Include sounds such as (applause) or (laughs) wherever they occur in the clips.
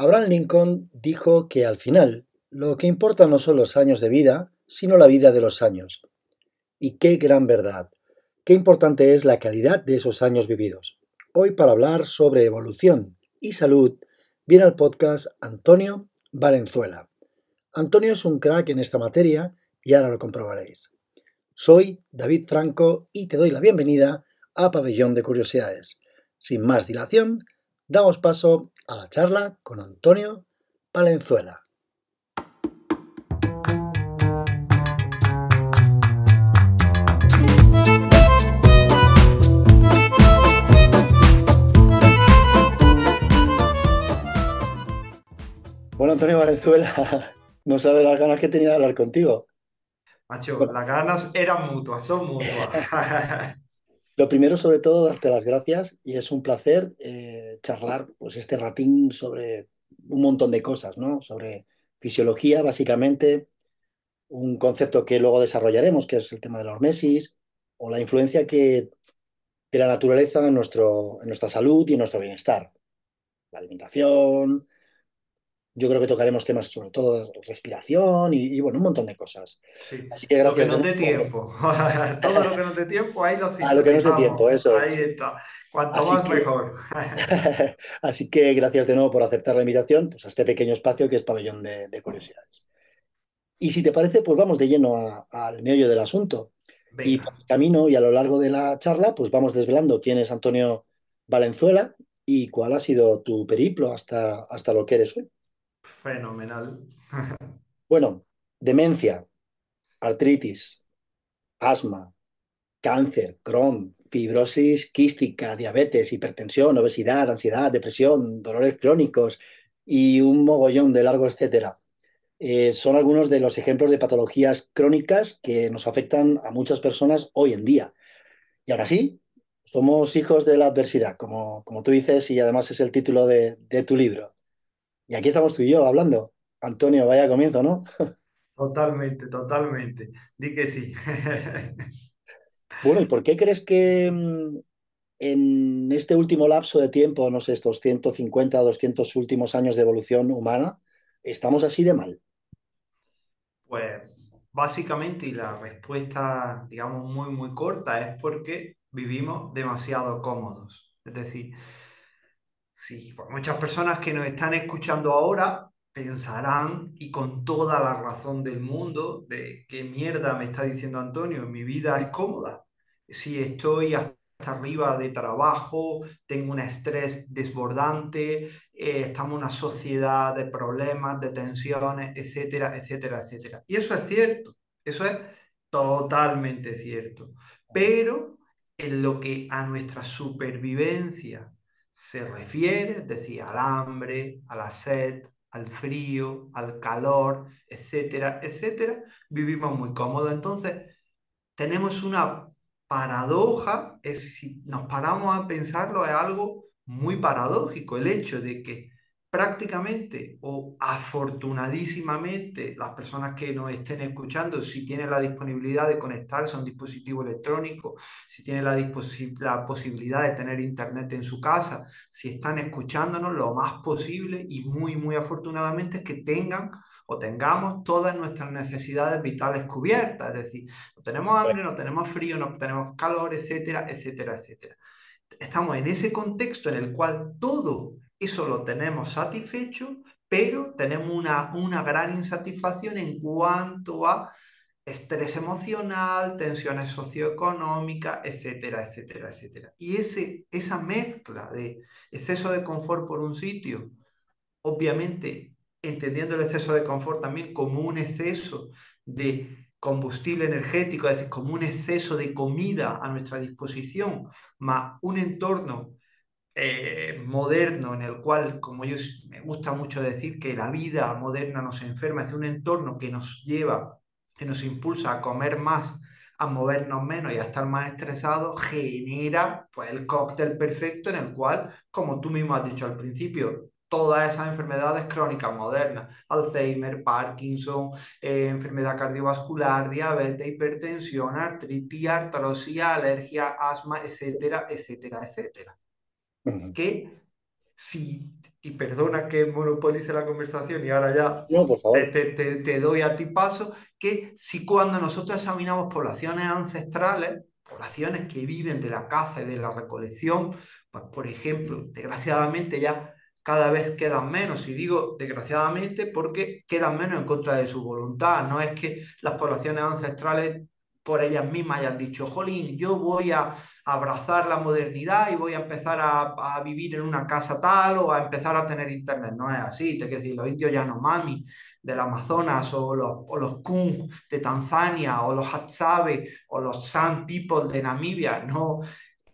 Abraham Lincoln dijo que al final lo que importa no son los años de vida, sino la vida de los años. Y qué gran verdad. Qué importante es la calidad de esos años vividos. Hoy para hablar sobre evolución y salud viene al podcast Antonio Valenzuela. Antonio es un crack en esta materia y ahora lo comprobaréis. Soy David Franco y te doy la bienvenida a Pabellón de Curiosidades. Sin más dilación, damos paso a la charla con Antonio Valenzuela. Bueno, Antonio Valenzuela, (laughs) no sabes las ganas que tenía de hablar contigo. Macho, las ganas eran mutuas, son mutuas. (laughs) Lo primero, sobre todo, darte las gracias y es un placer eh, charlar pues, este ratín sobre un montón de cosas, ¿no? Sobre fisiología, básicamente, un concepto que luego desarrollaremos, que es el tema de la hormesis, o la influencia que, de la naturaleza en, nuestro, en nuestra salud y en nuestro bienestar. La alimentación, yo creo que tocaremos temas sobre todo de respiración y, bueno, un montón de cosas. Así que gracias. Lo que no dé tiempo. (laughs) todo lo que no dé tiempo, ahí lo (laughs) A lo que no dé tiempo, eso. Ahí está. Cuanto más mejor. (laughs) Así que gracias de nuevo por aceptar la invitación pues, a este pequeño espacio que es Pabellón de, Curiosidades. Y si te parece, pues vamos de lleno al meollo del asunto. Y por el camino y a lo largo de la charla, pues vamos desvelando quién es Antonio Valenzuela y cuál ha sido tu periplo hasta, hasta lo que eres hoy. Fenomenal. bueno, demencia, artritis, asma, cáncer, Crohn, fibrosis quística, diabetes, hipertensión, obesidad, ansiedad, depresión, dolores crónicos y un mogollón de largo, etcétera. Eh, son algunos de los ejemplos de patologías crónicas que nos afectan a muchas personas hoy en día. Y ahora sí, somos hijos de la adversidad, como, como tú dices, y además es el título de tu libro. Y aquí estamos tú y yo hablando. Antonio, vaya comienzo, ¿no? (laughs) Totalmente, totalmente. Di que sí. (laughs) Bueno, ¿y por qué crees que mm, en este último lapso de tiempo, no sé, estos 150 o 200 últimos años de evolución humana, estamos así de mal? Pues básicamente, y la respuesta, digamos, muy, muy corta, es porque vivimos demasiado cómodos. Es decir, Sí, pues muchas personas que nos están escuchando ahora pensarán, y con toda la razón del mundo, de qué mierda me está diciendo Antonio, mi vida es cómoda. Si estoy hasta arriba de trabajo, tengo un estrés desbordante, eh, estamos en una sociedad de problemas, de tensiones, etcétera, etcétera, etcétera. Y eso es cierto, eso es totalmente cierto. Pero en lo que a nuestra supervivencia se refiere, es decir, al hambre, a la sed, al frío, al calor, etcétera, etcétera, vivimos muy cómodos. Entonces, tenemos una paradoja, es, si nos paramos a pensarlo, es algo muy paradójico, el hecho de que prácticamente o afortunadísimamente las personas que nos estén escuchando, si tienen la disponibilidad de conectarse a un dispositivo electrónico, si tienen la, la posibilidad de tener internet en su casa, si están escuchándonos, lo más posible y muy, muy afortunadamente es que tengan o tengamos todas nuestras necesidades vitales cubiertas, es decir, no tenemos hambre, no tenemos frío, no tenemos calor, etcétera, etcétera, etcétera. Estamos en ese contexto en el cual todo eso lo tenemos satisfecho, pero tenemos una, una gran insatisfacción en cuanto a estrés emocional, tensiones socioeconómicas, etcétera, etcétera, etcétera. Y ese, esa mezcla de exceso de confort por un sitio, obviamente entendiendo el exceso de confort también como un exceso de combustible energético, es decir, como un exceso de comida a nuestra disposición, más un entorno eh, moderno en el cual, como yo me gusta mucho decir, que la vida moderna nos enferma, es un entorno que nos lleva, que nos impulsa a comer más, a movernos menos y a estar más estresados, genera pues, el cóctel perfecto en el cual, como tú mismo has dicho al principio, todas esas enfermedades crónicas modernas, Alzheimer, Parkinson, eh, enfermedad cardiovascular, diabetes, hipertensión, artritis, artrosis, alergia, asma, etcétera, etcétera, etcétera que si y perdona que monopolice la conversación y ahora ya no, por favor. Te, te, te, doy a ti paso, que si cuando nosotros examinamos poblaciones ancestrales, poblaciones que viven de la caza y de la recolección, pues por ejemplo, desgraciadamente ya cada vez quedan menos, y digo desgraciadamente porque quedan menos en contra de su voluntad, no es que las poblaciones ancestrales por ellas mismas hayan dicho, jolín, yo voy a abrazar la modernidad y voy a empezar a, vivir en una casa tal o a empezar a tener internet. No es así, te quiero decir, los indios Yanomami del Amazonas o los, o los Kung de Tanzania o los Hatsabe o los San People de Namibia, no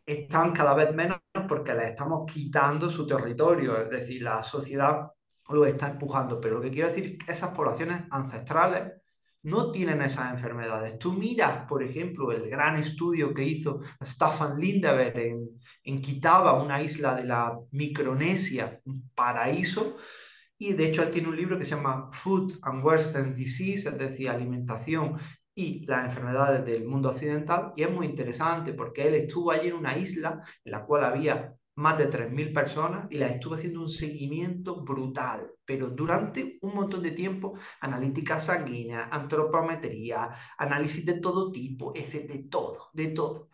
están cada vez menos porque les estamos quitando su territorio, es decir, la sociedad lo está empujando. Pero lo que quiero decir esas poblaciones ancestrales no tienen esas enfermedades. Tú miras, por ejemplo, el gran estudio que hizo Staffan Lindeberg en, en Kitaba, una isla de la Micronesia, un paraíso, y de hecho él tiene un libro que se llama Food and Western Disease, es decir, alimentación y las enfermedades del mundo occidental, y es muy interesante porque él estuvo allí en una isla en la cual había más de 3.000 personas y las estuvo haciendo un seguimiento brutal, pero durante un montón de tiempo, analítica sanguínea, antropometría, análisis de todo tipo, de todo, de todo.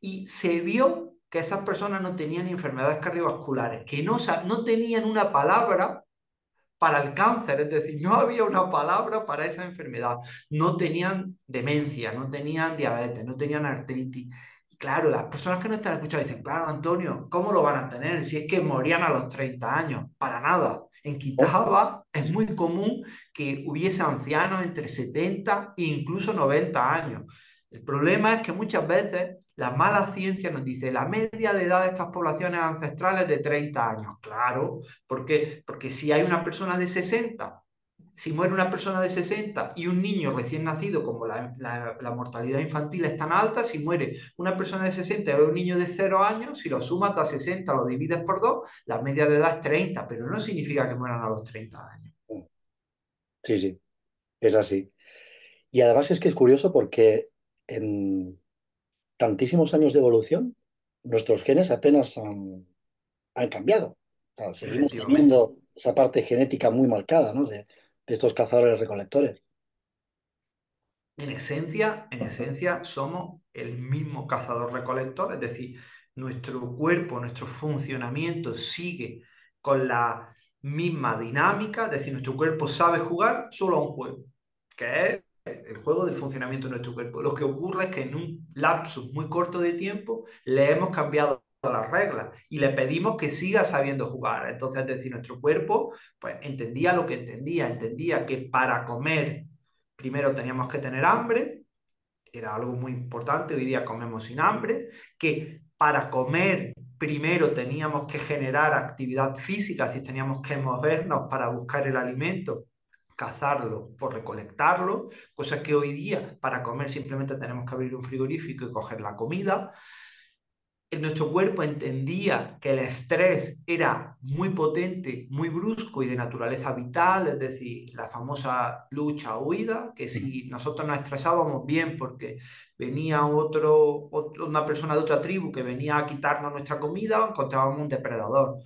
Y se vio que esas personas no tenían enfermedades cardiovasculares, que no, no tenían una palabra para el cáncer, es decir, no había una palabra para esa enfermedad, no tenían demencia, no tenían diabetes, no tenían artritis claro, las personas que no están escuchando dicen, claro, Antonio, ¿cómo lo van a tener si es que morían a los 30 años? Para nada. En Quitaba es muy común que hubiese ancianos entre 70 e incluso 90 años. El problema es que muchas veces la mala ciencia nos dice la media de edad de estas poblaciones ancestrales es de 30 años. Claro, ¿por qué? Porque si hay una persona de 60 si muere una persona de 60 y un niño recién nacido, como la, mortalidad infantil es tan alta, si muere una persona de 60 y un niño de 0 años, si lo sumas a 60, lo divides por 2, la media de edad es 30, pero no significa que mueran a los 30 años. Sí, sí, es así. Y además es que es curioso porque en tantísimos años de evolución, nuestros genes apenas han, cambiado. seguimos teniendo esa parte genética muy marcada, ¿no? De, estos cazadores recolectores. En esencia, en esencia somos el mismo cazador recolector, es decir, nuestro cuerpo, nuestro funcionamiento sigue con la misma dinámica, es decir, nuestro cuerpo sabe jugar solo a un juego, que es el juego del funcionamiento de nuestro cuerpo. Lo que ocurre es que en un lapso muy corto de tiempo le hemos cambiado las reglas y le pedimos que siga sabiendo jugar. Entonces, es decir, nuestro cuerpo pues entendía lo que entendía, entendía que para comer primero teníamos que tener hambre, era algo muy importante, hoy día comemos sin hambre, que para comer primero teníamos que generar actividad física, es teníamos que movernos para buscar el alimento cazarlo por recolectarlo, cosa que hoy día para comer simplemente tenemos que abrir un frigorífico y coger la comida nuestro cuerpo entendía que el estrés era muy potente, muy brusco y de naturaleza vital, es decir, la famosa lucha o huida, que si nosotros nos estresábamos bien porque venía otro, una persona de otra tribu que venía a quitarnos nuestra comida, encontrábamos un depredador.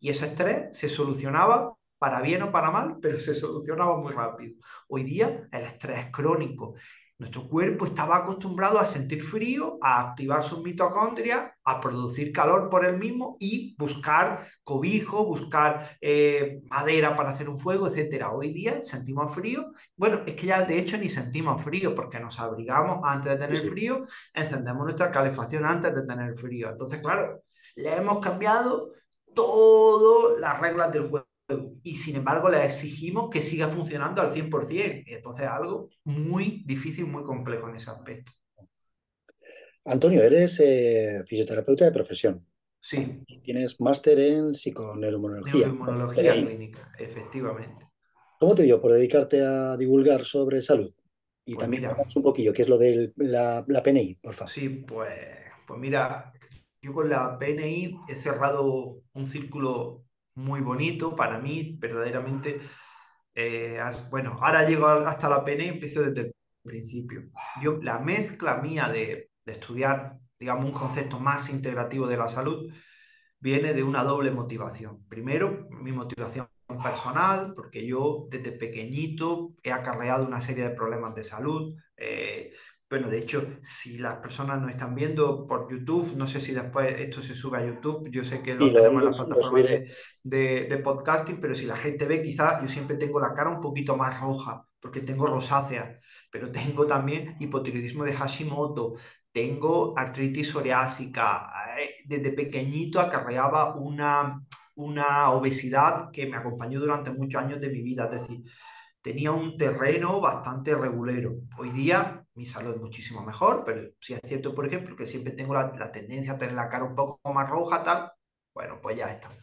Y ese estrés se solucionaba para bien o para mal, pero se solucionaba muy rápido. Hoy día el estrés crónico nuestro cuerpo estaba acostumbrado a sentir frío, a activar sus mitocondrias, a producir calor por él mismo y buscar cobijo, buscar eh, madera para hacer un fuego, etc. Hoy día sentimos frío. Bueno, es que ya de hecho ni sentimos frío porque nos abrigamos antes de tener frío, encendemos nuestra calefacción antes de tener frío. Entonces, claro, le hemos cambiado todas las reglas del juego y sin embargo le exigimos que siga funcionando al 100%. Entonces algo muy difícil, muy complejo en ese aspecto. Antonio, eres eh, fisioterapeuta de profesión. Sí. Tienes máster en psiconeuromonología. Neuroinmunología clínica, efectivamente. ¿Cómo te dio por dedicarte a divulgar sobre salud? Y pues también un poquillo, ¿qué es lo de la, la, PNI, por favor? Sí, pues, pues mira, yo con la PNI he cerrado un círculo muy bonito para mí, verdaderamente. Eh, bueno, ahora llego hasta la pena y empiezo desde el principio. Yo, la mezcla mía de, de estudiar, digamos, un concepto más integrativo de la salud, viene de una doble motivación. Primero, mi motivación personal, porque yo desde pequeñito he acarreado una serie de problemas de salud. Eh, bueno, de hecho, si las personas no están viendo por YouTube, no sé si después esto se sube a YouTube, yo sé que lo tenemos en las plataformas de, de, podcasting, pero si la gente ve, quizás yo siempre tengo la cara un poquito más roja, porque tengo rosácea, pero (laughs) tengo también hipotiroidismo de Hashimoto, tengo artritis psoriásica, eh, desde pequeñito acarreaba una, una obesidad que me acompañó durante muchos años de mi vida, es decir, tenía un terreno bastante regulero. Hoy día mi salud es muchísimo mejor, pero si es cierto, por ejemplo, que siempre tengo la, la, tendencia a tener la cara un poco más roja, tal, bueno, pues ya está.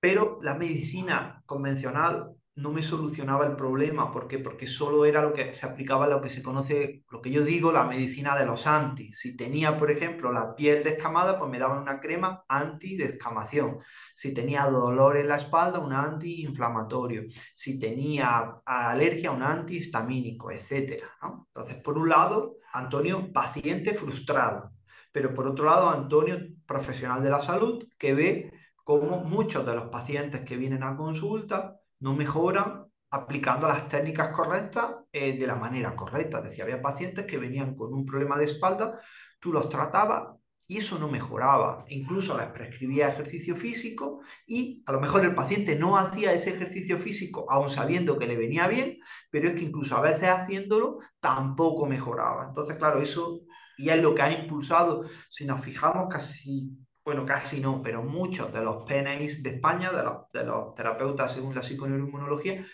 Pero la medicina convencional no me solucionaba el problema. ¿Por qué? Porque solo era lo que se aplicaba lo que se conoce, lo que yo digo, la medicina de los anti. Si tenía, por ejemplo, la piel descamada, pues me daban una crema anti-descamación. Si tenía dolor en la espalda, un antiinflamatorio. Si tenía alergia, un antihistamínico, etc. Entonces, por un lado, Antonio, paciente frustrado. Pero por otro lado, Antonio, profesional de la salud, que ve cómo muchos de los pacientes que vienen a consulta no mejoran aplicando las técnicas correctas eh, de la manera correcta. Es decir, había pacientes que venían con un problema de espalda, tú los tratabas y eso no mejoraba. Incluso les prescribía ejercicio físico y a lo mejor el paciente no hacía ese ejercicio físico aún sabiendo que le venía bien, pero es que incluso a veces haciéndolo tampoco mejoraba. Entonces, claro, eso y es lo que ha impulsado, si nos fijamos, casi bueno, casi no, pero muchos de los PNIs de España, de los, terapeutas según la psiconeuroinmunología,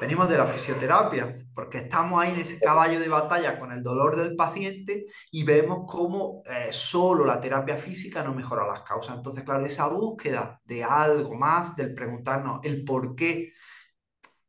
venimos de la fisioterapia, porque estamos ahí en ese caballo de batalla con el dolor del paciente y vemos cómo eh, solo la terapia física no mejora las causas. Entonces, claro, esa búsqueda de algo más, del preguntarnos el por qué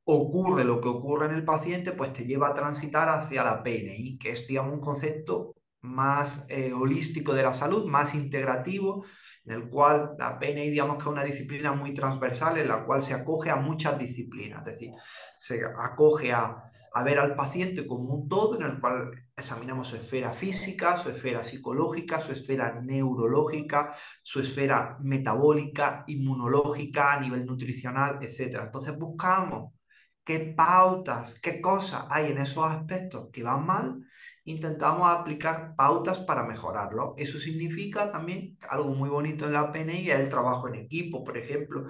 ocurre lo que ocurre en el paciente, pues te lleva a transitar hacia la PNI, que es, digamos, un concepto más eh, holístico de la salud, más integrativo, en el cual la PNI, digamos que es una disciplina muy transversal, en la cual se acoge a muchas disciplinas, es decir, se acoge a, a ver al paciente como un todo, en el cual examinamos su esfera física, su esfera psicológica, su esfera neurológica, su esfera metabólica, inmunológica, a nivel nutricional, etc. Entonces buscamos qué pautas, qué cosas hay en esos aspectos que van mal intentamos aplicar pautas para mejorarlo. Eso significa también algo muy bonito en la PNI es el trabajo en equipo. Por ejemplo,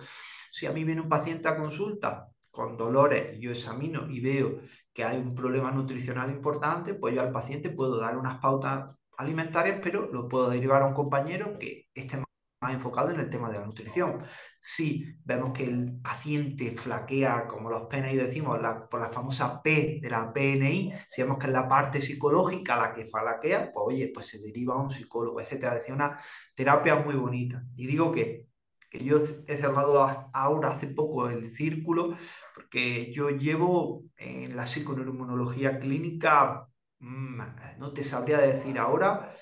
si a mí viene un paciente a consulta con dolores y yo examino y veo que hay un problema nutricional importante, pues yo al paciente puedo dar unas pautas alimentarias, pero lo puedo derivar a un compañero que esté enfocado en el tema de la nutrición. Si vemos que el paciente flaquea, como los PNI decimos, por la famosa P de la PNI, si vemos que es la parte psicológica la que flaquea, pues oye, pues se deriva a un psicólogo, etcétera. Es una terapia muy bonita. Y digo que, que yo he cerrado ahora hace poco el círculo, porque yo llevo en la psiconeuroinmunología clínica, mm, no te sabría decir ahora,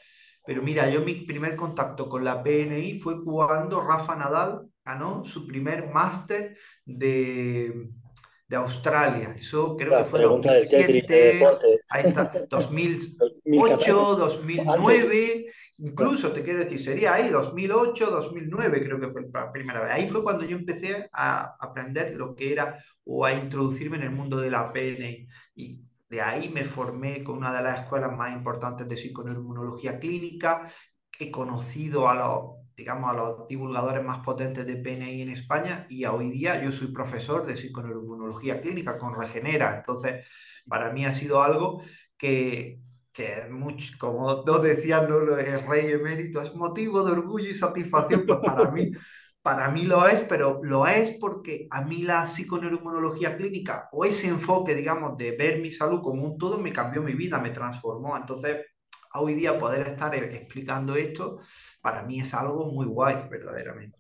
pero mira, yo mi primer contacto con la PNI fue cuando Rafa Nadal ganó su primer máster de, de, Australia. Eso creo que fue 2007, ahí está, 2008, 2009, (laughs) incluso te quiero decir, sería ahí 2008, 2009 creo que fue la primera vez. Ahí fue cuando yo empecé a aprender lo que era o a introducirme en el mundo de la PNI. Y de ahí me formé con una de las escuelas más importantes de psiconeuroinmunología clínica. He conocido a los, digamos, a los divulgadores más potentes de PNI en España y hoy día yo soy profesor de psiconeuroinmunología clínica con Regenera. Entonces, para mí ha sido algo que, que mucho, como dos decían, ¿no? el rey emérito, es motivo de orgullo y satisfacción pues para mí (laughs) para mí lo es, pero lo es porque a mí la psiconeuroinmunología clínica o ese enfoque, digamos, de ver mi salud como un todo me cambió mi vida, me transformó. Entonces, hoy día poder estar e-, explicando esto, para mí es algo muy guay, verdaderamente.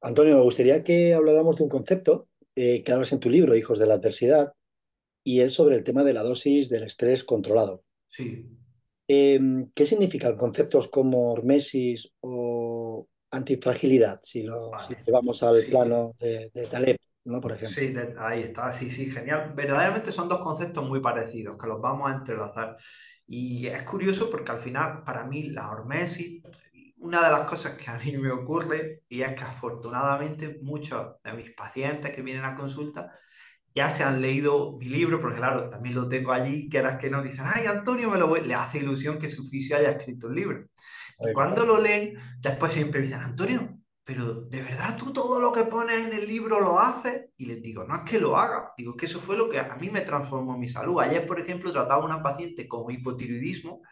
Antonio, me gustaría que habláramos de un concepto eh, que hablas en tu libro, Hijos de la Adversidad, y es sobre el tema de la dosis del estrés controlado. Sí. Em, ¿Qué significan conceptos como hormesis o antifragilidad, si lo llevamos al plano de, de, Taleb, ¿no? Por ejemplo. Sí, ahí está, sí, sí, genial. Verdaderamente son dos conceptos muy parecidos, que los vamos a entrelazar. Y es curioso porque al final, para mí, la hormesis, una de las cosas que a mí me ocurre y es que afortunadamente muchos de mis pacientes que vienen a consulta ya se han leído mi libro, porque claro, también lo tengo allí, que las que nos dicen, ay, Antonio, me lo voy. le hace ilusión que su oficio haya escrito el libro. Y cuando lo leen, después siempre dicen, Antonio, pero ¿de verdad tú todo lo que pones en el libro lo haces? Y les digo, no es que lo haga, digo, es que eso fue lo que a mí me transformó mi salud. Ayer, por ejemplo, trataba a una paciente con hipotiroidismo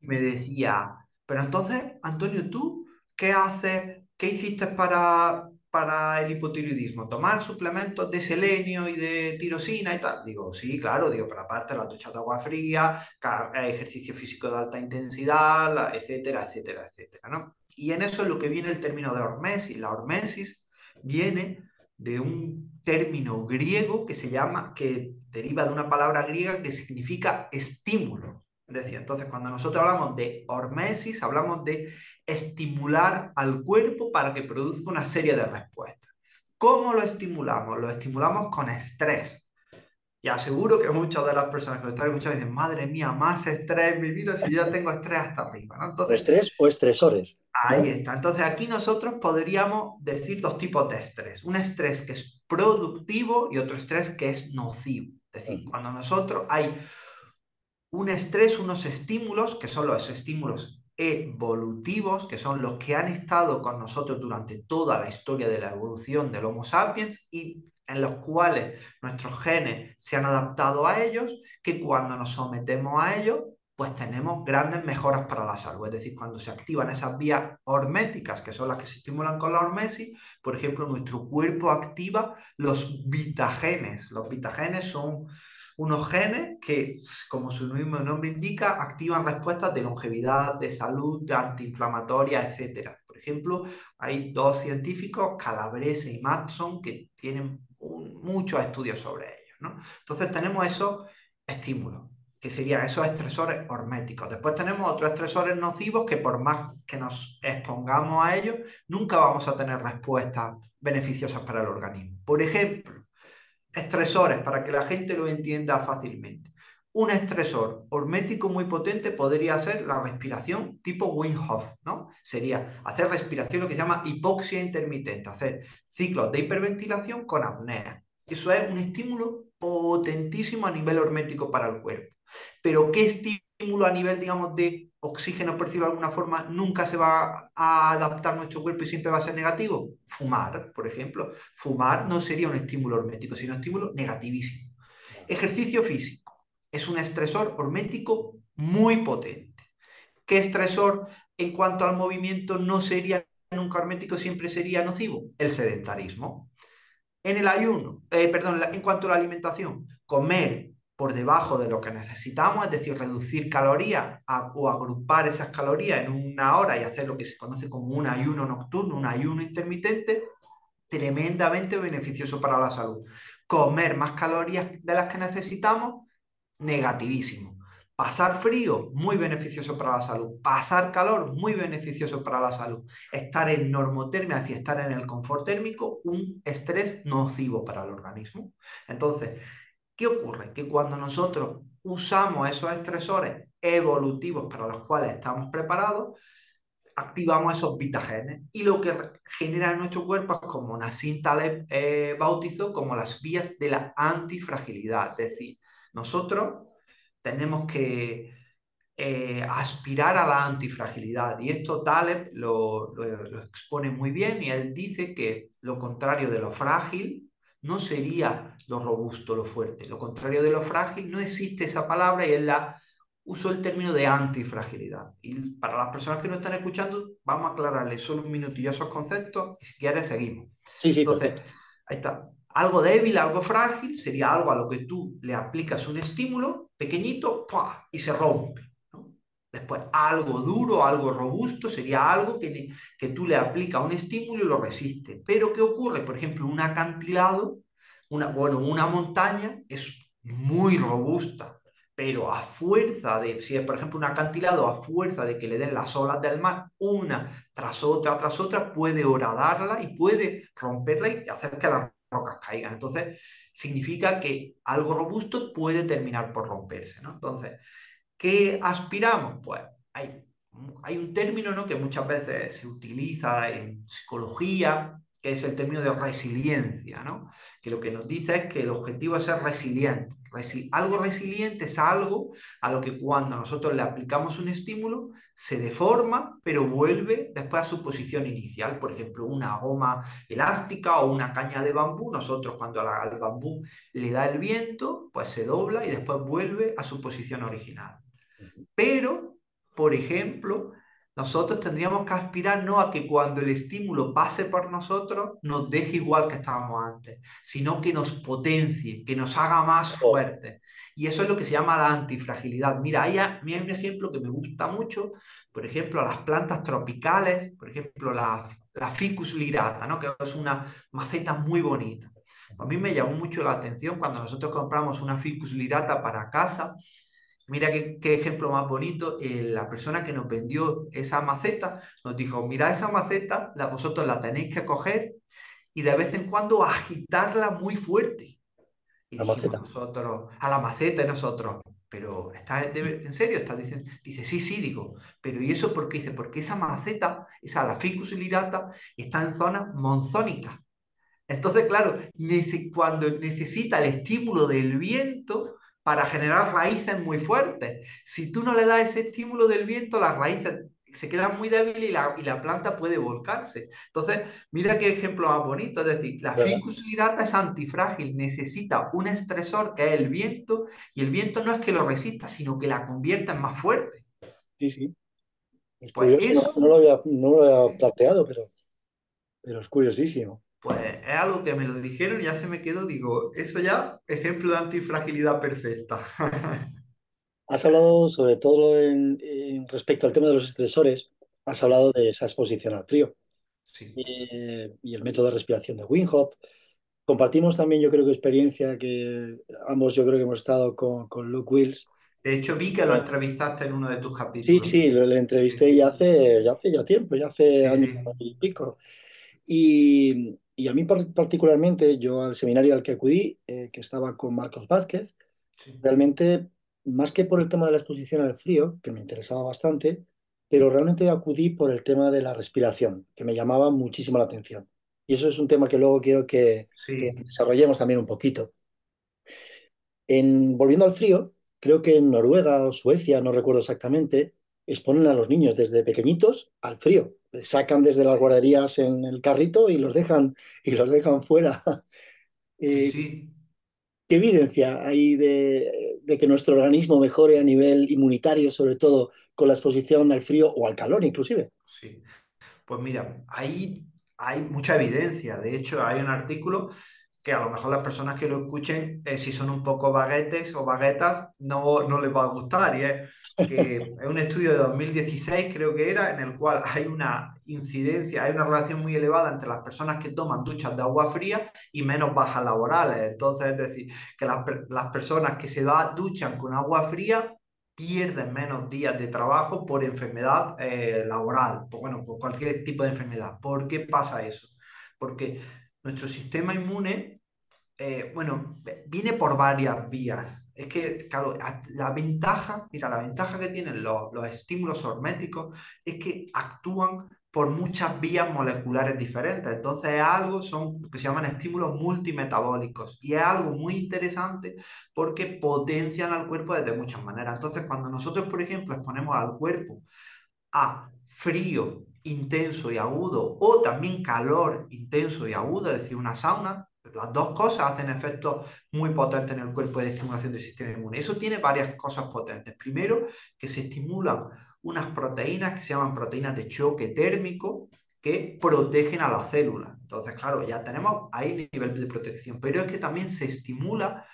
y me decía, pero entonces, Antonio, ¿tú qué haces? ¿Qué hiciste para, para el hipotiroidismo? ¿Tomar suplementos de selenio y de tirosina y tal? Digo, sí, claro, digo, pero aparte la ducha de agua fría, eh, ejercicio físico de alta intensidad, etcétera, etcétera, etcétera, ¿no? Y en eso es lo que viene el término de hormesis. La hormesis viene de un término griego que se llama, que deriva de una palabra griega que significa estímulo. Es decir, entonces cuando nosotros hablamos de hormesis, hablamos de estimular al cuerpo para que produzca una serie de respuestas. ¿Cómo lo estimulamos? Lo estimulamos con estrés. Y aseguro que muchas de las personas que lo están escuchando dicen, madre mía, más estrés en mi vida si yo ya tengo estrés hasta arriba. Entonces, ¿Estrés o estresores? Ahí está. Entonces aquí nosotros podríamos decir dos tipos de estrés. Un estrés que es productivo y otro estrés que es nocivo. Es decir, cuando nosotros hay un estrés, unos estímulos, que son los estímulos evolutivos, que son los que han estado con nosotros durante toda la historia de la evolución del Homo sapiens y en los cuales nuestros genes se han adaptado a ellos, que cuando nos sometemos a ellos, pues tenemos grandes mejoras para la salud. Es decir, cuando se activan esas vías horméticas, que son las que se estimulan con la hormesis, por ejemplo, nuestro cuerpo activa los vitagenes. Los vitagenes son unos genes que, como su mismo nombre indica, activan respuestas de longevidad, de salud, de antiinflamatoria, etc. Por ejemplo, hay dos científicos, Calabrese y Matson, que tienen muchos estudios sobre ellos. Entonces tenemos esos estímulos, que serían esos estresores horméticos. Después tenemos otros estresores nocivos que por más que nos expongamos a ellos, nunca vamos a tener respuestas beneficiosas para el organismo. Por ejemplo, estresores, para que la gente lo entienda fácilmente. Un estresor hormético muy potente podría ser la respiración tipo Wim Hof, ¿no? Sería hacer respiración lo que se llama hipoxia intermitente, hacer ciclos de hiperventilación con apnea. Eso es un estímulo potentísimo a nivel hormético para el cuerpo. Pero ¿qué estímulo a nivel, digamos, de oxígeno, por decirlo de alguna forma, nunca se va a adaptar nuestro cuerpo y siempre va a ser negativo? Fumar, por ejemplo. Fumar no sería un estímulo hormético, sino un estímulo negativísimo. Ejercicio físico es un estresor hormético muy potente. ¿Qué estresor en cuanto al movimiento no sería nunca hormético, siempre sería nocivo? El sedentarismo. En el ayuno, eh, perdón, en cuanto a la alimentación, comer por debajo de lo que necesitamos, es decir, reducir calorías o agrupar esas calorías en una hora y hacer lo que se conoce como un ayuno nocturno, un ayuno intermitente, tremendamente beneficioso para la salud. Comer más calorías de las que necesitamos negativísimo. Pasar frío, muy beneficioso para la salud. Pasar calor, muy beneficioso para la salud. Estar en normotermia, es decir, estar en el confort térmico, un estrés nocivo para el organismo. Entonces, ¿qué ocurre? Que cuando nosotros usamos esos estresores evolutivos para los cuales estamos preparados, activamos esos vitagenes y lo que genera en nuestro cuerpo es como Nassim Taleb eh, bautizó como las vías de la antifragilidad, es decir, nosotros tenemos que eh, aspirar a la antifragilidad y esto Taleb lo, expone muy bien y él dice que lo contrario de lo frágil no sería lo robusto, lo fuerte. Lo contrario de lo frágil no existe esa palabra y él la usó el término de antifragilidad. Y para las personas que no están escuchando, vamos a aclararles solo un minutillo esos conceptos y si quieres seguimos. Sí, sí, Entonces, ahí está. Algo débil, algo frágil, sería algo a lo que tú le aplicas un estímulo pequeñito y se rompe. Después, algo duro, algo robusto, sería algo que, que tú le aplicas un estímulo y lo resiste. Pero ¿qué ocurre? Por ejemplo, un acantilado, una, bueno, una montaña es muy robusta, pero a fuerza de, si es por ejemplo un acantilado, a fuerza de que le den las olas del mar una tras otra, tras otra, puede horadarla y puede romperla y hacer que la rocas caigan. Entonces, significa que algo robusto puede terminar por romperse, ¿no? Entonces, ¿qué aspiramos? Pues hay hay un término ¿no? que muchas veces se utiliza en psicología, que es el término de resiliencia, ¿no? que lo que nos dice es que el objetivo es ser resiliente. algo resiliente es algo a lo que cuando nosotros le aplicamos un estímulo se deforma, pero vuelve después a su posición inicial. Por ejemplo, una goma elástica o una caña de bambú, nosotros cuando al bambú le da el viento, pues se dobla y después vuelve a su posición original. Pero, por ejemplo, nosotros tendríamos que aspirar no a que cuando el estímulo pase por nosotros nos deje igual que estábamos antes, sino que nos potencie, que nos haga más fuertes. Y eso es lo que se llama la antifragilidad. Mira, hay, hay un ejemplo que me gusta mucho, por ejemplo, las plantas tropicales, por ejemplo, la, la ficus lirata, ¿no? que es una maceta muy bonita. A mí me llamó mucho la atención cuando nosotros compramos una ficus lirata para casa Mira qué, ejemplo más bonito. Eh, la persona que nos vendió esa maceta nos dijo, mira esa maceta, la, vosotros la tenéis que coger y de vez en cuando agitarla muy fuerte. Y la dijimos nosotros, a la maceta y nosotros, pero ¿está en serio? ¿Está diciendo? Dice, sí, sí, digo, pero ¿y eso por qué? Dice, porque esa maceta, esa la ficus lirata, está en zona monzónica. Entonces, claro, cuando necesita el estímulo del viento, para generar raíces muy fuertes. Si tú no le das ese estímulo del viento, las raíces se quedan muy débiles y la, y la planta puede volcarse. Entonces, mira qué ejemplo más bonito. Es decir, la ficus lirata es antifrágil, necesita un estresor que es el viento, y el viento no es que lo resista, sino que la convierta en más fuerte. Sí, sí. Pues eso... no, lo había, no, lo había, planteado, pero, pero es curiosísimo pues es algo que me lo dijeron y ya se me quedó, digo, eso ya, ejemplo de antifragilidad perfecta. (laughs) Has hablado sobre todo en, respecto al tema de los estresores, has hablado de esa exposición al frío sí. Eh, y el método de respiración de Wim Compartimos también, yo creo que experiencia que ambos yo creo que hemos estado con, con Luke Wills. De hecho, vi que lo entrevistaste en uno de tus capítulos. Sí, sí, lo, entrevisté ya hace, ya hace ya tiempo, ya hace años y pico. Y, y a mí particularmente, yo al seminario al que acudí, eh, que estaba con Marcos Vázquez, realmente, más que por el tema de la exposición al frío, que me interesaba bastante, pero realmente acudí por el tema de la respiración, que me llamaba muchísimo la atención. Y eso es un tema que luego quiero que, desarrollemos también un poquito. En, volviendo al frío, creo que en Noruega o Suecia, no recuerdo exactamente, exponen a los niños desde pequeñitos al frío sacan desde las guarderías en el carrito y los dejan, y los dejan fuera. Eh, ¿Qué evidencia hay de, que nuestro organismo mejore a nivel inmunitario, sobre todo con la exposición al frío o al calor inclusive? Sí, pues mira, ahí hay mucha evidencia. De hecho, hay un artículo que a lo mejor las personas que lo escuchen, eh, si son un poco baguetes o baguetas, no, no les va a gustar. Y es que es un estudio de 2016, creo que era, en el cual hay una incidencia, hay una relación muy elevada entre las personas que toman duchas de agua fría y menos bajas laborales. Entonces, es decir, que las, las personas que se da, duchan con agua fría pierden menos días de trabajo por enfermedad eh, laboral, por, bueno, por cualquier tipo de enfermedad. ¿Por qué pasa eso? Porque nuestro sistema inmune, eh, bueno, viene por varias vías. Es que, claro, la ventaja, mira, la ventaja que tienen los, los estímulos horméticos es que actúan por muchas vías moleculares diferentes. Entonces es algo, son que se llaman estímulos multimetabólicos y es algo muy interesante porque potencian al cuerpo desde muchas maneras. Entonces cuando nosotros, por ejemplo, exponemos al cuerpo a frío, intenso y agudo, o también calor intenso y agudo, es decir, una sauna, las dos cosas hacen efectos muy potentes en el cuerpo de estimulación del sistema inmune. Eso tiene varias cosas potentes. Primero, que se estimulan unas proteínas que se llaman proteínas de choque térmico que protegen a las células. Entonces, claro, ya tenemos ahí nivel de protección, pero es que también se estimula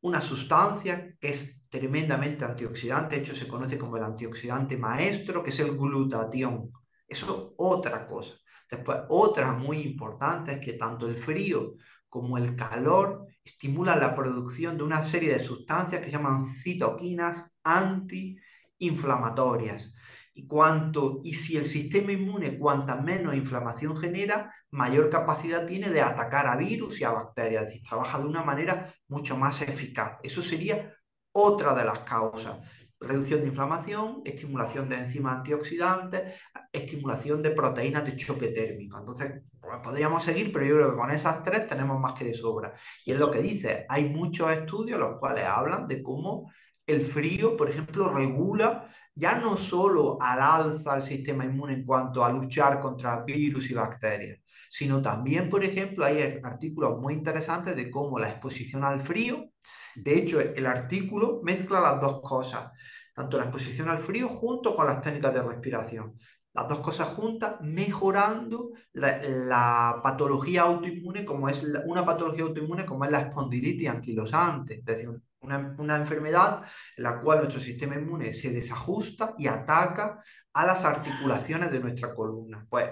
una sustancia que es tremendamente antioxidante, de hecho se conoce como el antioxidante maestro, que es el glutatión. Eso es otra cosa. Después, otra muy importante es que tanto el frío como el calor estimulan la producción de una serie de sustancias que se llaman citoquinas antiinflamatorias. Y, cuanto, y si el sistema inmune, cuanta menos inflamación genera, mayor capacidad tiene de atacar a virus y a bacterias, es decir, trabaja de una manera mucho más eficaz. Eso sería otra de las causas. Reducción de inflamación, estimulación de enzimas antioxidantes, estimulación de proteínas de choque térmico. Entonces, pues, podríamos seguir, pero yo creo que con esas tres tenemos más que de sobra. Y es lo que dice, hay muchos estudios los cuales hablan de cómo el frío, por ejemplo, regula ya no solo al alza el sistema inmune en cuanto a luchar contra virus y bacterias, sino también, por ejemplo, hay artículos muy interesantes de cómo la exposición al frío, de hecho, el artículo mezcla las dos cosas, tanto la exposición al frío junto con las técnicas de respiración. Las dos cosas juntas, mejorando la, patología autoinmune, como es una patología autoinmune como es la espondilitis anquilosante, es decir, una, una, enfermedad en la cual nuestro sistema inmune se desajusta y ataca a las articulaciones de nuestra columna. Pues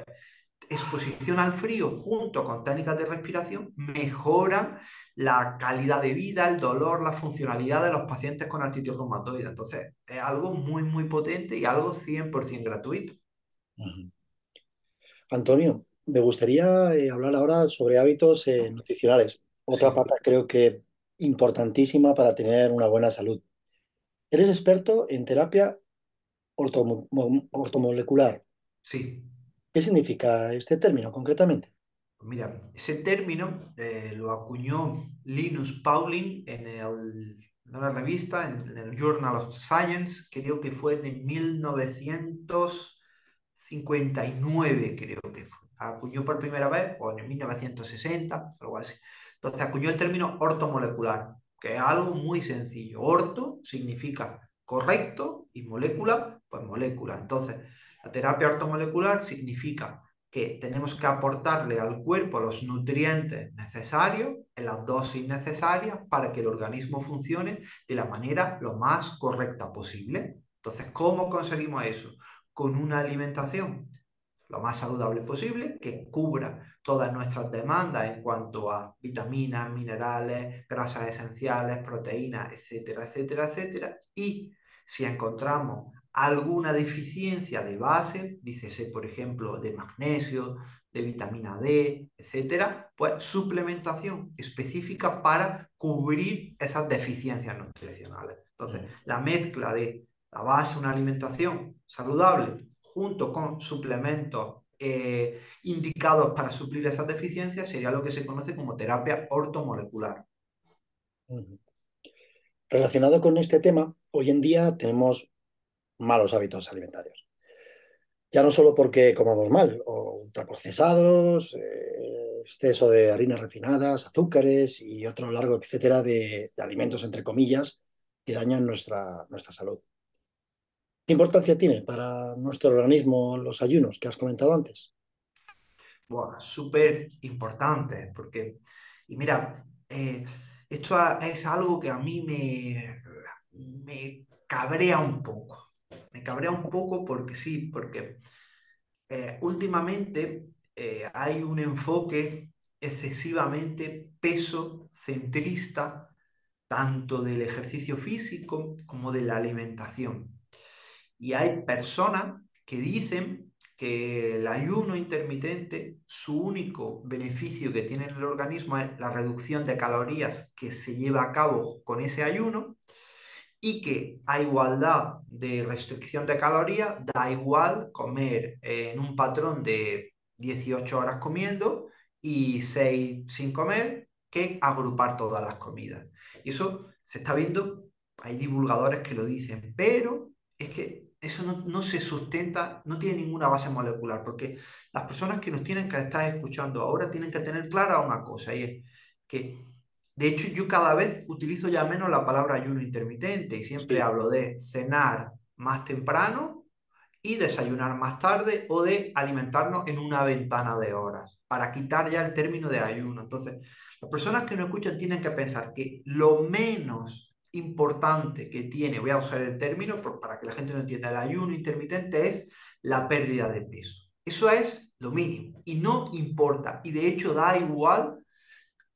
exposición al frío junto con técnicas de respiración mejoran la calidad de vida, el dolor, la funcionalidad de los pacientes con artritis reumatoide. Entonces, es algo muy, muy potente y algo 100% gratuito. Antonio, me gustaría eh, hablar ahora sobre hábitos eh, nutricionales. Otra parte creo que importantísima para tener una buena salud. Eres experto en terapia ortomolecular. Sí. ¿Qué significa este término concretamente? Mira, ese término eh, lo acuñó Linus Pauling en, el, una revista, en, el Journal of Science, creo que fue en 1959, creo que fue. Acuñó por primera vez, o en 1960, algo así. Entonces acuñó el término ortomolecular, que es algo muy sencillo. Orto significa correcto y molécula, pues molécula. Entonces, la terapia ortomolecular significa que tenemos que aportarle al cuerpo los nutrientes necesarios en las dosis necesarias para que el organismo funcione de la manera lo más correcta posible. Entonces, ¿cómo conseguimos eso? Con una alimentación lo más saludable posible, que cubra todas nuestras demandas en cuanto a vitaminas, minerales, grasas esenciales, proteínas, etcétera, etcétera, etcétera. Y si encontramos alguna deficiencia de base, dícese por ejemplo de magnesio, de vitamina D, etcétera, pues suplementación específica para cubrir esas deficiencias nutricionales. Entonces, la mezcla de la base, una alimentación saludable, junto con suplementos eh, indicados para suplir esas deficiencias, sería lo que se conoce como terapia ortomolecular. Relacionado con este tema, hoy en día tenemos malos hábitos alimentarios. Ya no solo porque comamos mal, o ultraprocesados, eh, exceso de harinas refinadas, azúcares y otro largo etcétera de, alimentos, entre comillas, que dañan nuestra, nuestra salud. ¿Qué importancia tiene para nuestro organismo los ayunos que has comentado antes? súper importante, porque, y mira, eh, esto es algo que a mí me, me cabrea un poco me cabrea un poco porque sí, porque eh, últimamente eh, hay un enfoque excesivamente peso centrista tanto del ejercicio físico como de la alimentación. Y hay personas que dicen que el ayuno intermitente, su único beneficio que tiene en el organismo es la reducción de calorías que se lleva a cabo con ese ayuno y que a igualdad de restricción de calorías, da igual comer en un patrón de 18 horas comiendo y 6 sin comer que agrupar todas las comidas. Y eso se está viendo, hay divulgadores que lo dicen, pero es que eso no, no, se sustenta, no tiene ninguna base molecular, porque las personas que nos tienen que estar escuchando ahora tienen que tener clara una cosa, y es que de hecho, yo cada vez utilizo ya menos la palabra ayuno intermitente y siempre hablo de cenar más temprano y desayunar más tarde o de alimentarnos en una ventana de horas para quitar ya el término de ayuno. Entonces, las personas que nos escuchan tienen que pensar que lo menos importante que tiene, voy a usar el término para que la gente no entienda, el ayuno intermitente es la pérdida de peso. Eso es lo mínimo y no importa. Y de hecho da igual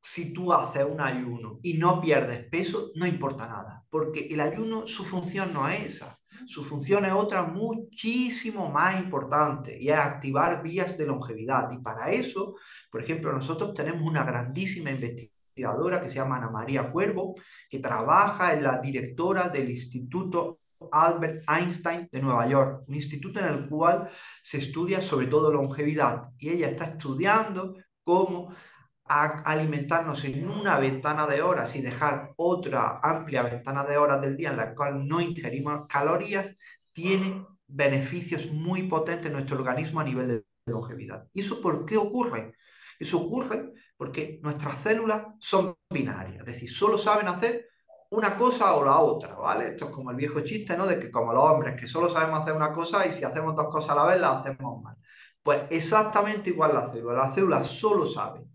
si tú haces un ayuno y no pierdes peso, no importa nada, porque el ayuno, su función no es esa. Su función es otra muchísimo más importante y es activar vías de longevidad. Y para eso, por ejemplo, nosotros tenemos una grandísima investigadora que se llama Ana María Cuervo, que trabaja en la directora del Instituto Albert Einstein de Nueva York, un instituto en el cual se estudia sobre todo longevidad y ella está estudiando cómo alimentarnos en una ventana de horas y dejar otra amplia ventana de horas del día en la cual no ingerimos calorías, tiene beneficios muy potentes en nuestro organismo a nivel de longevidad. ¿Y eso por qué ocurre? Eso ocurre porque nuestras células son binarias, es decir, solo saben hacer una cosa o la otra, ¿vale? Esto es como el viejo chiste, ¿no? De que como los hombres, que solo sabemos hacer una cosa y si hacemos dos cosas a la vez, las hacemos mal. Pues exactamente igual la célula. La célula solo sabe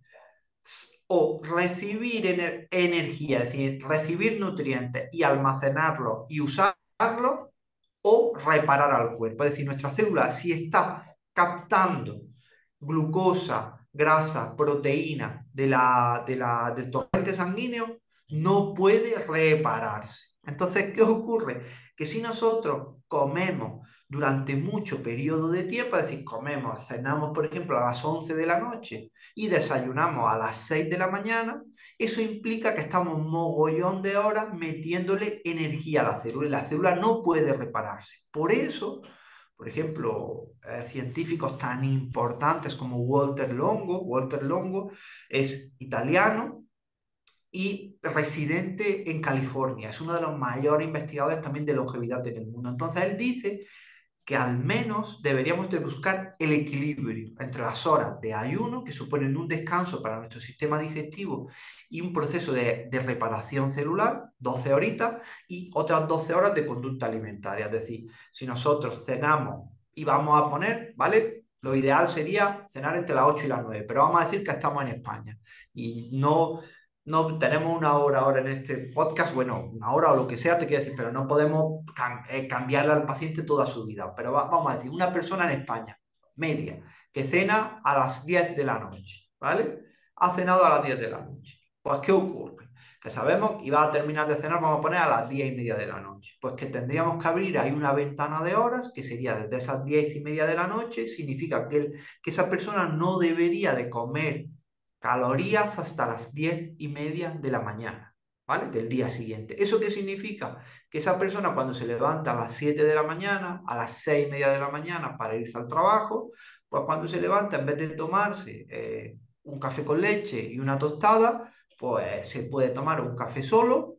o recibir energía, es decir, recibir nutrientes y almacenarlo y usarlo, o reparar al cuerpo. Es decir, nuestra célula, si está captando glucosa, grasa, proteína de la, de la, del torrente sanguíneo, no puede repararse. Entonces, ¿qué ocurre? Que si nosotros comemos durante mucho periodo de tiempo, es decir, comemos, cenamos, por ejemplo, a las 11 de la noche y desayunamos a las 6 de la mañana, eso implica que estamos mogollón de horas metiéndole energía a la célula y la célula no puede repararse. Por eso, por ejemplo, eh, científicos tan importantes como Walter Longo, Walter Longo es italiano, y residente en California. Es uno de los mayores investigadores también de longevidad en el mundo. Entonces él dice que al menos deberíamos de buscar el equilibrio entre las horas de ayuno, que suponen un descanso para nuestro sistema digestivo y un proceso de, reparación celular, 12 horitas, y otras 12 horas de conducta alimentaria. Es decir, si nosotros cenamos y vamos a poner, ¿vale? Lo ideal sería cenar entre las 8 y las 9, pero vamos a decir que estamos en España y no no tenemos una hora ahora en este podcast, bueno, una hora o lo que sea, te quiero decir, pero no podemos eh, cambiarle al paciente toda su vida. Pero vamos a decir, una persona en España, media, que cena a las 10 de la noche, ¿vale? Ha cenado a las 10 de la noche. Pues, ¿qué ocurre? Que sabemos que iba a terminar de cenar, vamos a poner a las 10 y media de la noche. Pues que tendríamos que abrir ahí una ventana de horas, que sería desde esas 10 y media de la noche, significa que, que esa persona no debería de comer calorías hasta las diez y media de la mañana, ¿vale? Del día siguiente. ¿Eso qué significa? Que esa persona cuando se levanta a las 7 de la mañana, a las seis y media de la mañana para irse al trabajo, pues cuando se levanta, en vez de tomarse eh, un café con leche y una tostada, pues se puede tomar un café solo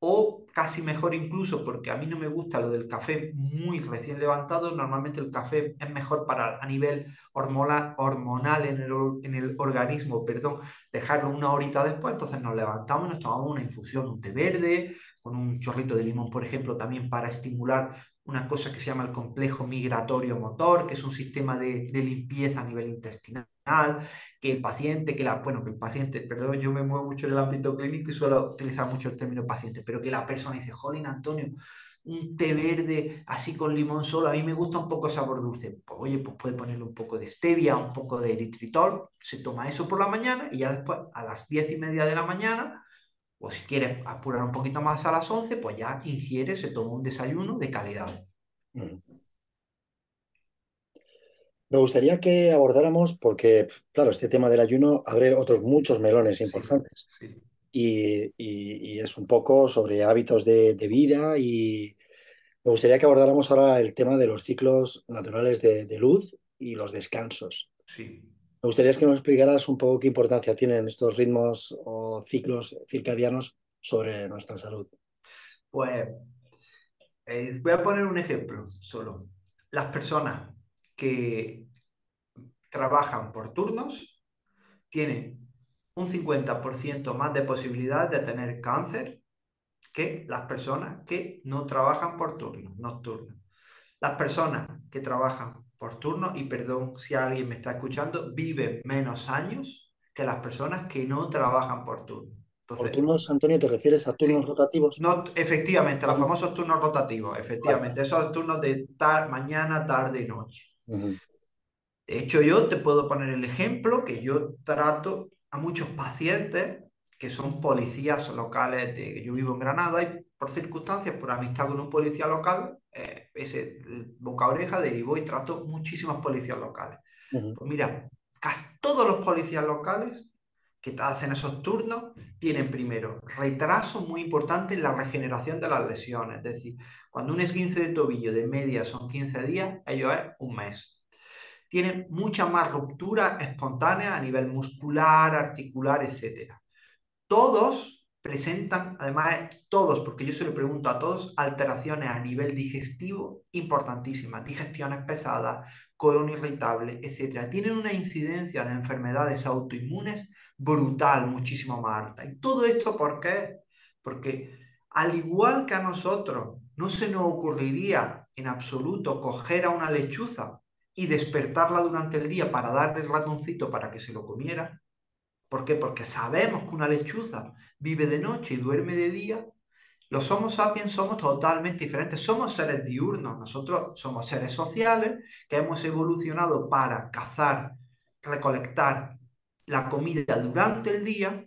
o casi mejor incluso porque a mí no me gusta lo del café muy recién levantado, normalmente el café es mejor para a nivel hormonal, hormonal en, el, en el organismo, perdón, dejarlo una horita después, entonces nos levantamos y nos tomamos una infusión, un té verde, con un chorrito de limón, por ejemplo, también para estimular una cosa que se llama el complejo migratorio motor, que es un sistema de, de limpieza a nivel intestinal que el paciente, que la, bueno, que el paciente, perdón, yo me muevo mucho en el ámbito clínico y suelo utilizar mucho el término paciente, pero que la persona dice, jolín, Antonio, un té verde así con limón solo, a mí me gusta un poco sabor dulce. Pues, oye, pues puede ponerle un poco de stevia, un poco de eritritol, se toma eso por la mañana y ya después a las diez y media de la mañana, o si quieres apurar un poquito más a las 11, pues ya ingiere, se toma un desayuno de calidad. Mm. Me gustaría que abordáramos, porque, claro, este tema del ayuno abre otros muchos melones importantes. Y, es un poco sobre hábitos de, vida y me gustaría que abordáramos ahora el tema de los ciclos naturales de, luz y los descansos. Sí. Me gustaría que nos explicaras un poco qué importancia tienen estos ritmos o ciclos circadianos sobre nuestra salud. Pues eh, voy a poner un ejemplo solo. Las personas que trabajan por turnos tienen un 50% más de posibilidades de tener cáncer que las personas que no trabajan por turnos nocturnos. Las personas que trabajan por turno, y perdón si alguien me está escuchando, viven menos años que las personas que no trabajan por turno. ¿Por turnos, Antonio, te refieres a turnos rotativos? No, efectivamente, los famosos turnos rotativos, efectivamente, esos turnos de mañana, tarde y noche. De hecho, yo te puedo poner el ejemplo que yo trato a muchos pacientes que son policías locales de yo vivo en Granada y por circunstancias, por amistad con un policía local, eh, ese boca oreja derivó y trato muchísimos policías locales. Pues mira, casi todos los policías locales que hacen esos turnos tienen primero retraso muy importante en la regeneración de las lesiones. Es decir, cuando un esguince de tobillo de media son 15 días, ello es un mes. Tienen mucha más ruptura espontánea a nivel muscular, articular, etc. Todos presentan, además, todos, porque yo se lo pregunto a todos, alteraciones a nivel digestivo importantísimas, digestiones pesadas, colon irritable, etc. Tienen una incidencia de enfermedades autoinmunes brutal, muchísimo más alta. ¿Y todo esto por qué? Porque al igual que a nosotros, no se nos ocurriría en absoluto coger a una lechuza y despertarla durante el día para darle el ratoncito para que se lo comiera, ¿Por qué? Porque sabemos que una lechuza vive de noche y duerme de día. Los Homo sapiens somos totalmente diferentes. Somos seres diurnos. Nosotros somos seres sociales que hemos evolucionado para cazar, recolectar la comida durante el día,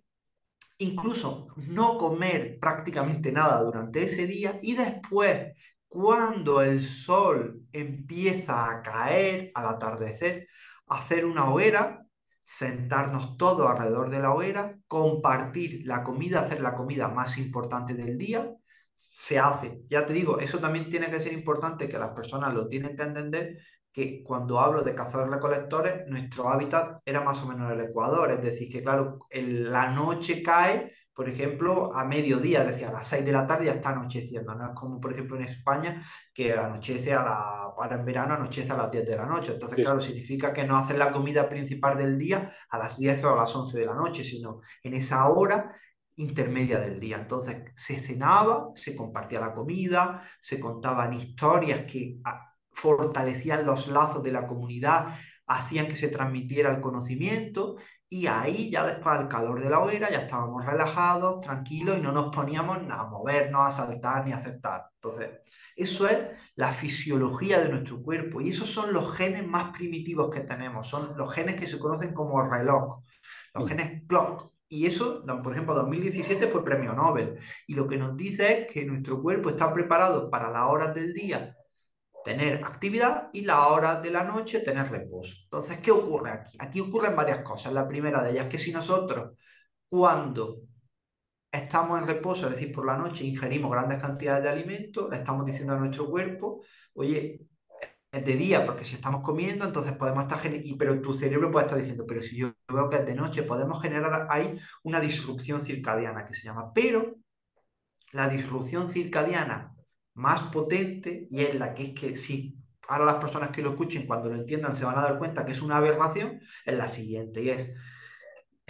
incluso no comer prácticamente nada durante ese día y después, cuando el sol empieza a caer al atardecer, hacer una hoguera sentarnos todos alrededor de la hoguera, compartir la comida, hacer la comida más importante del día, se hace. Ya te digo, eso también tiene que ser importante, que las personas lo tienen que entender, que cuando hablo de cazadores recolectores, nuestro hábitat era más o menos el Ecuador, es decir, que claro, la noche cae por ejemplo, a mediodía, es decir, a las 6 de la tarde ya está anocheciendo, no es como, por ejemplo, en España, que anochece a la, ahora en verano anochece a las 10 de la noche, entonces, claro, significa que no hacen la comida principal del día a las 10 o a las 11 de la noche, sino en esa hora intermedia del día. Entonces, se cenaba, se compartía la comida, se contaban historias que ah, fortalecían los lazos de la comunidad, hacían que se transmitiera el conocimiento y ahí ya después al calor de la hoguera ya estábamos relajados, tranquilos y no nos poníamos a movernos, a saltar ni a aceptar. Entonces, eso es la fisiología de nuestro cuerpo y esos son los genes más primitivos que tenemos, son los genes que se conocen como reloj, los genes clock. Y eso, por ejemplo, 2017 fue premio Nobel. Y lo que nos dice es que nuestro cuerpo está preparado para las horas del día tener actividad y la hora de la noche tener reposo. Entonces, ¿qué ocurre aquí? Aquí ocurren varias cosas. La primera de ellas es que si nosotros cuando estamos en reposo, es decir, por la noche ingerimos grandes cantidades de alimentos, le estamos diciendo a nuestro cuerpo, oye, es de día, porque si estamos comiendo, entonces podemos estar y pero tu cerebro puede estar diciendo, pero si yo veo que es de noche, podemos generar ahí una disrupción circadiana que se llama, pero la disrupción circadiana más potente y es la que es que si ahora las personas que lo escuchen cuando lo entiendan se van a dar cuenta que es una aberración, es la siguiente y es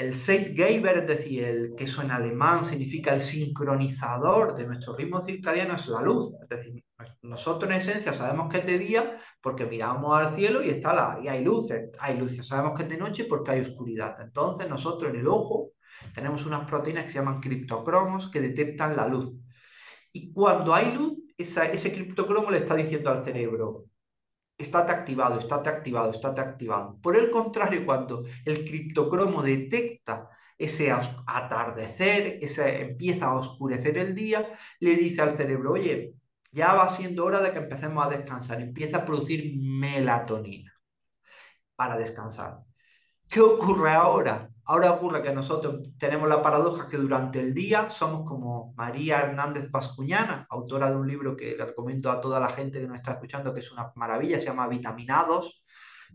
el Zeitgeber, es decir, el que eso en alemán significa el sincronizador de nuestro ritmo circadiano es la luz. Es decir, nosotros en esencia sabemos que es de día porque miramos al cielo y, está la, y hay luces, hay luces. Sabemos que es de noche porque hay oscuridad. Entonces nosotros en el ojo tenemos unas proteínas que se llaman criptocromos que detectan la luz. Y cuando hay luz, ese criptocromo le está diciendo al cerebro, estate activado, estate activado, estate activado. Por el contrario, cuando el criptocromo detecta ese atardecer, ese empieza a oscurecer el día, le dice al cerebro, oye, ya va siendo hora de que empecemos a descansar, empieza a producir melatonina para descansar. ¿Qué ocurre ahora? Ahora ocurre que nosotros tenemos la paradoja que durante el día somos como María Hernández Bascuñana, autora de un libro que le recomiendo a toda la gente que nos está escuchando, que es una maravilla, se llama Vitaminados.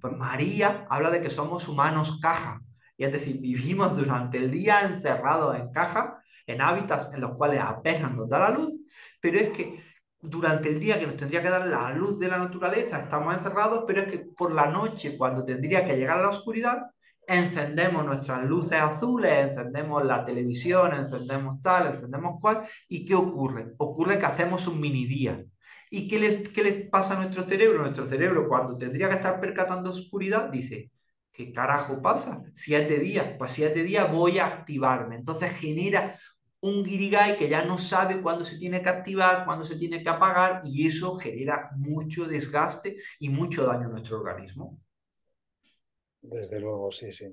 Pues María habla de que somos humanos caja, y es decir, vivimos durante el día encerrados en caja, en hábitats en los cuales apenas nos da la luz, pero es que durante el día que nos tendría que dar la luz de la naturaleza, estamos encerrados, pero es que por la noche, cuando tendría que llegar la oscuridad, encendemos nuestras luces azules, encendemos la televisión, encendemos tal, encendemos cual, ¿y qué ocurre? Ocurre que hacemos un mini día. ¿Y qué le, qué le pasa a nuestro cerebro? Nuestro cerebro, cuando tendría que estar percatando oscuridad, dice, ¿qué carajo pasa? Si es de día, pues si es de día voy a activarme. Entonces genera un guirigay que ya no sabe cuándo se tiene que activar, cuándo se tiene que apagar, y eso genera mucho desgaste y mucho daño a nuestro organismo. Desde luego, sí, sí.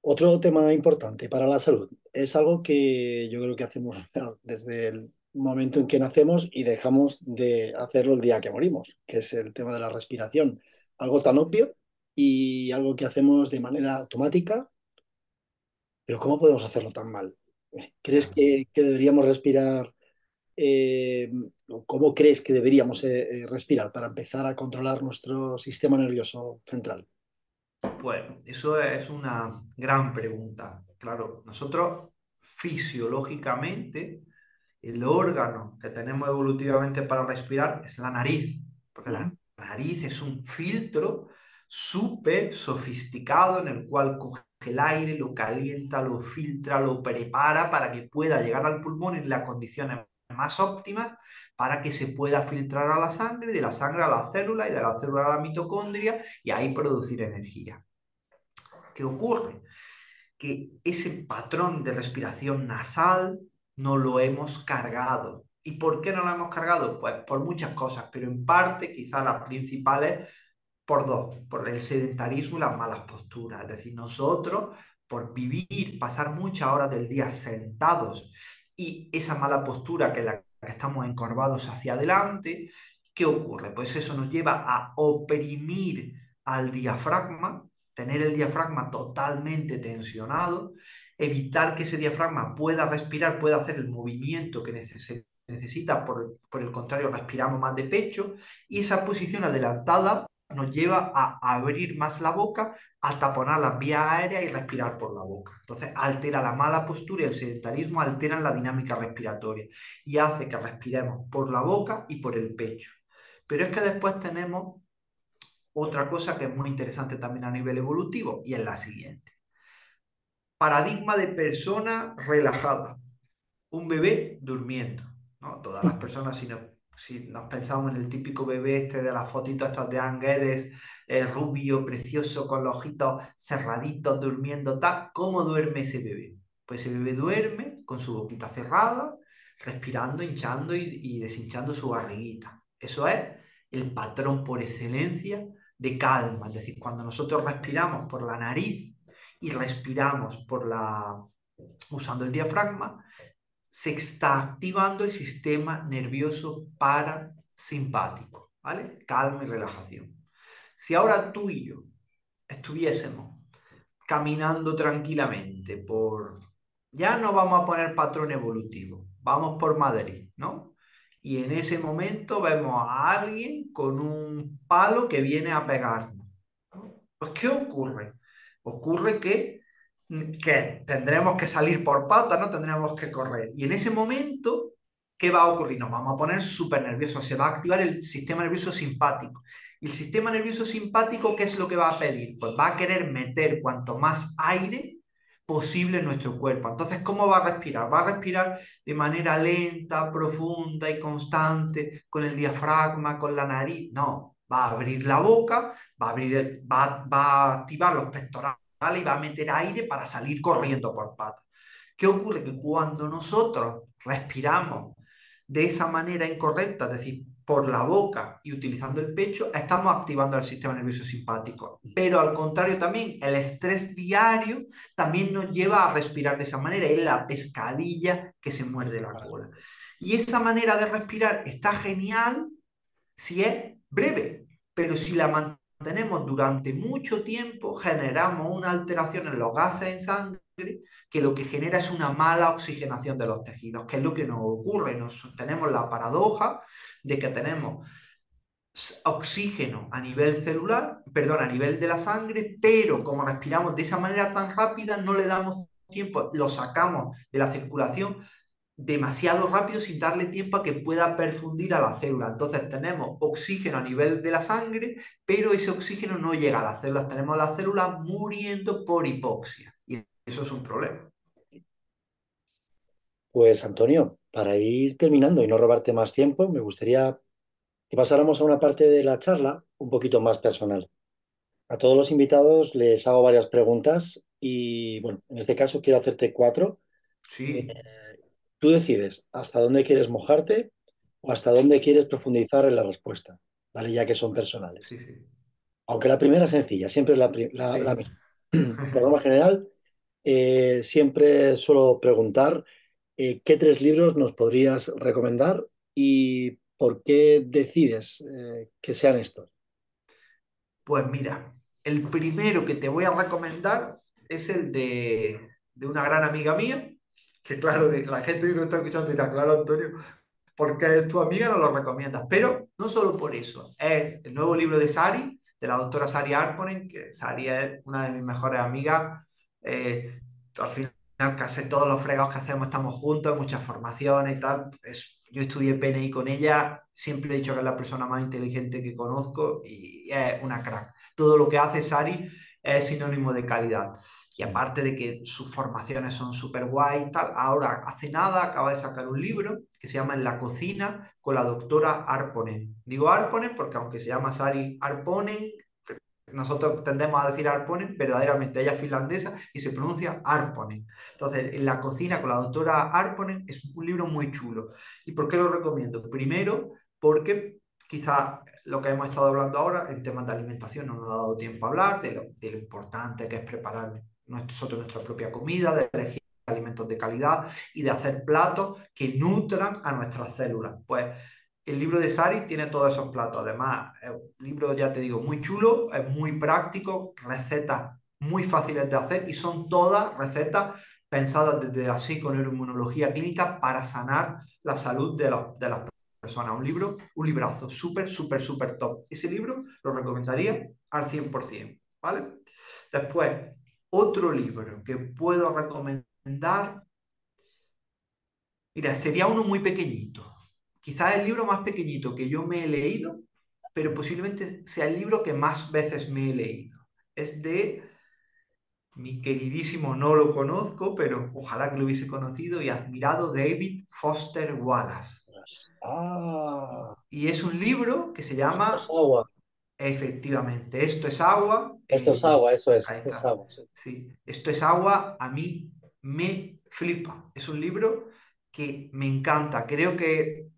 Otro tema importante para la salud es algo que yo creo que hacemos (laughs) desde el momento en que nacemos y dejamos de hacerlo el día que morimos, que es el tema de la respiración. Algo tan obvio y algo que hacemos de manera automática pero ¿cómo podemos hacerlo tan mal? ¿Crees que, deberíamos respirar? Eh, ¿Cómo crees que deberíamos eh, eh, respirar para empezar a controlar nuestro sistema nervioso central? Pues eso es una gran pregunta. Claro, nosotros fisiológicamente, el órgano que tenemos evolutivamente para respirar es la nariz, porque la nariz es un filtro súper sofisticado en el cual coge el aire, lo calienta, lo filtra, lo prepara para que pueda llegar al pulmón en las condiciones más óptimas para que se pueda filtrar a la sangre, de la sangre a la célula y de la célula a la mitocondria y ahí producir energía. ¿Qué ocurre? Que ese patrón de respiración nasal no lo hemos cargado. ¿Y por qué no lo hemos cargado? Pues por muchas cosas, pero en parte quizás las principales por dos, por el sedentarismo y las malas posturas. Es decir, nosotros, por vivir, pasar muchas horas del día sentados y esa mala postura que la que estamos encorvados hacia adelante, ¿qué ocurre? Pues eso nos lleva a oprimir al diafragma, tener el diafragma totalmente tensionado, evitar que ese diafragma pueda respirar, pueda hacer el movimiento que necesita, por, por el contrario, respiramos más de pecho, y esa posición adelantada nos lleva a abrir más la boca, a taponar las vías aéreas y respirar por la boca. Entonces altera la mala postura y el sedentarismo alteran la dinámica respiratoria y hace que respiremos por la boca y por el pecho. Pero es que después tenemos otra cosa que es muy interesante también a nivel evolutivo y es la siguiente. Paradigma de persona relajada. Un bebé durmiendo. ¿no? Todas las (laughs) personas, si no si nos pensamos en el típico bebé este de las fotitos estas de Anguedes, el rubio, precioso, con los ojitos cerraditos, durmiendo, tal, ¿cómo duerme ese bebé? Pues ese bebé duerme con su boquita cerrada, respirando, hinchando y, y deshinchando su barriguita. Eso es el patrón por excelencia de calma. Es decir, cuando nosotros respiramos por la nariz y respiramos por la usando el diafragma, se está activando el sistema nervioso parasimpático, ¿vale? Calma y relajación. Si ahora tú y yo estuviésemos caminando tranquilamente por... Ya no vamos a poner patrón evolutivo, vamos por Madrid, ¿no? Y en ese momento vemos a alguien con un palo que viene a pegarnos. Pues, ¿qué ocurre? Ocurre que que tendremos que salir por patas, ¿no? Tendremos que correr. Y en ese momento, ¿qué va a ocurrir? Nos vamos a poner súper nerviosos, se va a activar el sistema nervioso simpático. Y el sistema nervioso simpático, ¿qué es lo que va a pedir? Pues va a querer meter cuanto más aire posible en nuestro cuerpo. Entonces, ¿cómo va a respirar? Va a respirar de manera lenta, profunda y constante, con el diafragma, con la nariz. No, va a abrir la boca, va a, abrir va, va a activar los pectorales y va a meter aire para salir corriendo por patas. ¿Qué ocurre? Que cuando nosotros respiramos de esa manera incorrecta, es decir, por la boca y utilizando el pecho, estamos activando el sistema nervioso simpático. Pero al contrario también, el estrés diario también nos lleva a respirar de esa manera, es la pescadilla que se muerde la cola. Y esa manera de respirar está genial si es breve, pero si la tenemos durante mucho tiempo, generamos una alteración en los gases en sangre que lo que genera es una mala oxigenación de los tejidos, que es lo que nos ocurre. Nos, tenemos la paradoja de que tenemos oxígeno a nivel celular, perdón, a nivel de la sangre, pero como respiramos de esa manera tan rápida, no le damos tiempo, lo sacamos de la circulación demasiado rápido sin darle tiempo a que pueda perfundir a la célula. Entonces tenemos oxígeno a nivel de la sangre, pero ese oxígeno no llega a las células. Tenemos las células muriendo por hipoxia y eso es un problema. Pues Antonio, para ir terminando y no robarte más tiempo, me gustaría que pasáramos a una parte de la charla un poquito más personal. A todos los invitados les hago varias preguntas y, bueno, en este caso quiero hacerte cuatro. Sí. Eh, Tú decides hasta dónde quieres mojarte o hasta dónde quieres profundizar en la respuesta, ¿vale? Ya que son personales. Sí, sí. Aunque la primera es sencilla, siempre es la, la, misma. (clears throat) Por norma general, eh, siempre suelo preguntar eh, qué tres libros nos podrías recomendar y por qué decides eh, que sean estos. Pues mira, el primero que te voy a recomendar es el de de una gran amiga mía, que claro, la gente que no está escuchando dirá, claro, Antonio, porque tu amiga no lo recomiendas. Pero no solo por eso, es el nuevo libro de Sari, de la doctora Sari Arponen, que Sari es una de mis mejores amigas. Eh, al final, casi todos los fregados que hacemos estamos juntos, muchas formaciones y tal. Es, yo estudié PNI con ella, siempre he dicho que es la persona más inteligente que conozco y es una crack. Todo lo que hace Sari es sinónimo de calidad. Y aparte de que sus formaciones son súper guay y tal, ahora hace nada acaba de sacar un libro que se llama En la cocina con la doctora Arponen. Digo Arponen porque aunque se llama Sari Arponen, nosotros tendemos a decir Arponen, verdaderamente ella es finlandesa y se pronuncia Arponen. Entonces, En la cocina con la doctora Arponen es un libro muy chulo. ¿Y por qué lo recomiendo? Primero, porque quizá lo que hemos estado hablando ahora en temas de alimentación no nos ha dado tiempo a hablar de lo, de lo importante que es preparar nosotros nuestra propia comida, de elegir alimentos de calidad y de hacer platos que nutran a nuestras células. Pues el libro de Sari tiene todos esos platos. Además, es un libro, ya te digo, muy chulo, es muy práctico, recetas muy fáciles de hacer y son todas recetas pensadas desde la psiconeuroinmunología clínica para sanar la salud de, de las personas. Un libro, un librazo súper, súper, súper top. Ese libro lo recomendaría al 100%, ¿vale? Después, otro libro que puedo recomendar, mira, sería uno muy pequeñito. Quizás el libro más pequeñito que yo me he leído, pero posiblemente sea el libro que más veces me he leído. Es de mi queridísimo, no lo conozco, pero ojalá que lo hubiese conocido y admirado David Foster Wallace. Ah. Y es un libro que se llama Efectivamente, esto es agua. Esto es agua, eso es, esto es agua. Sí. esto es agua, a mí me flipa. Es un libro que me encanta. Creo que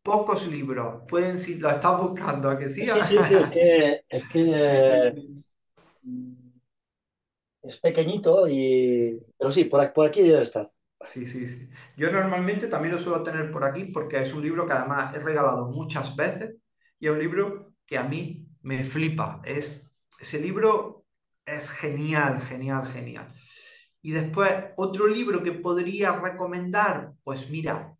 pocos libros pueden, si lo estás buscando, ¿a que sí? Sí, sí, sí, es que, es, que, (laughs) es pequeñito, y... pero sí, por aquí, por aquí debe estar. Sí, sí, sí. Yo normalmente también lo suelo tener por aquí porque es un libro que además he regalado muchas veces y es un libro que a mí me flipa. Es, ese libro es genial, genial, genial. Y después, otro libro que podría recomendar, pues mira,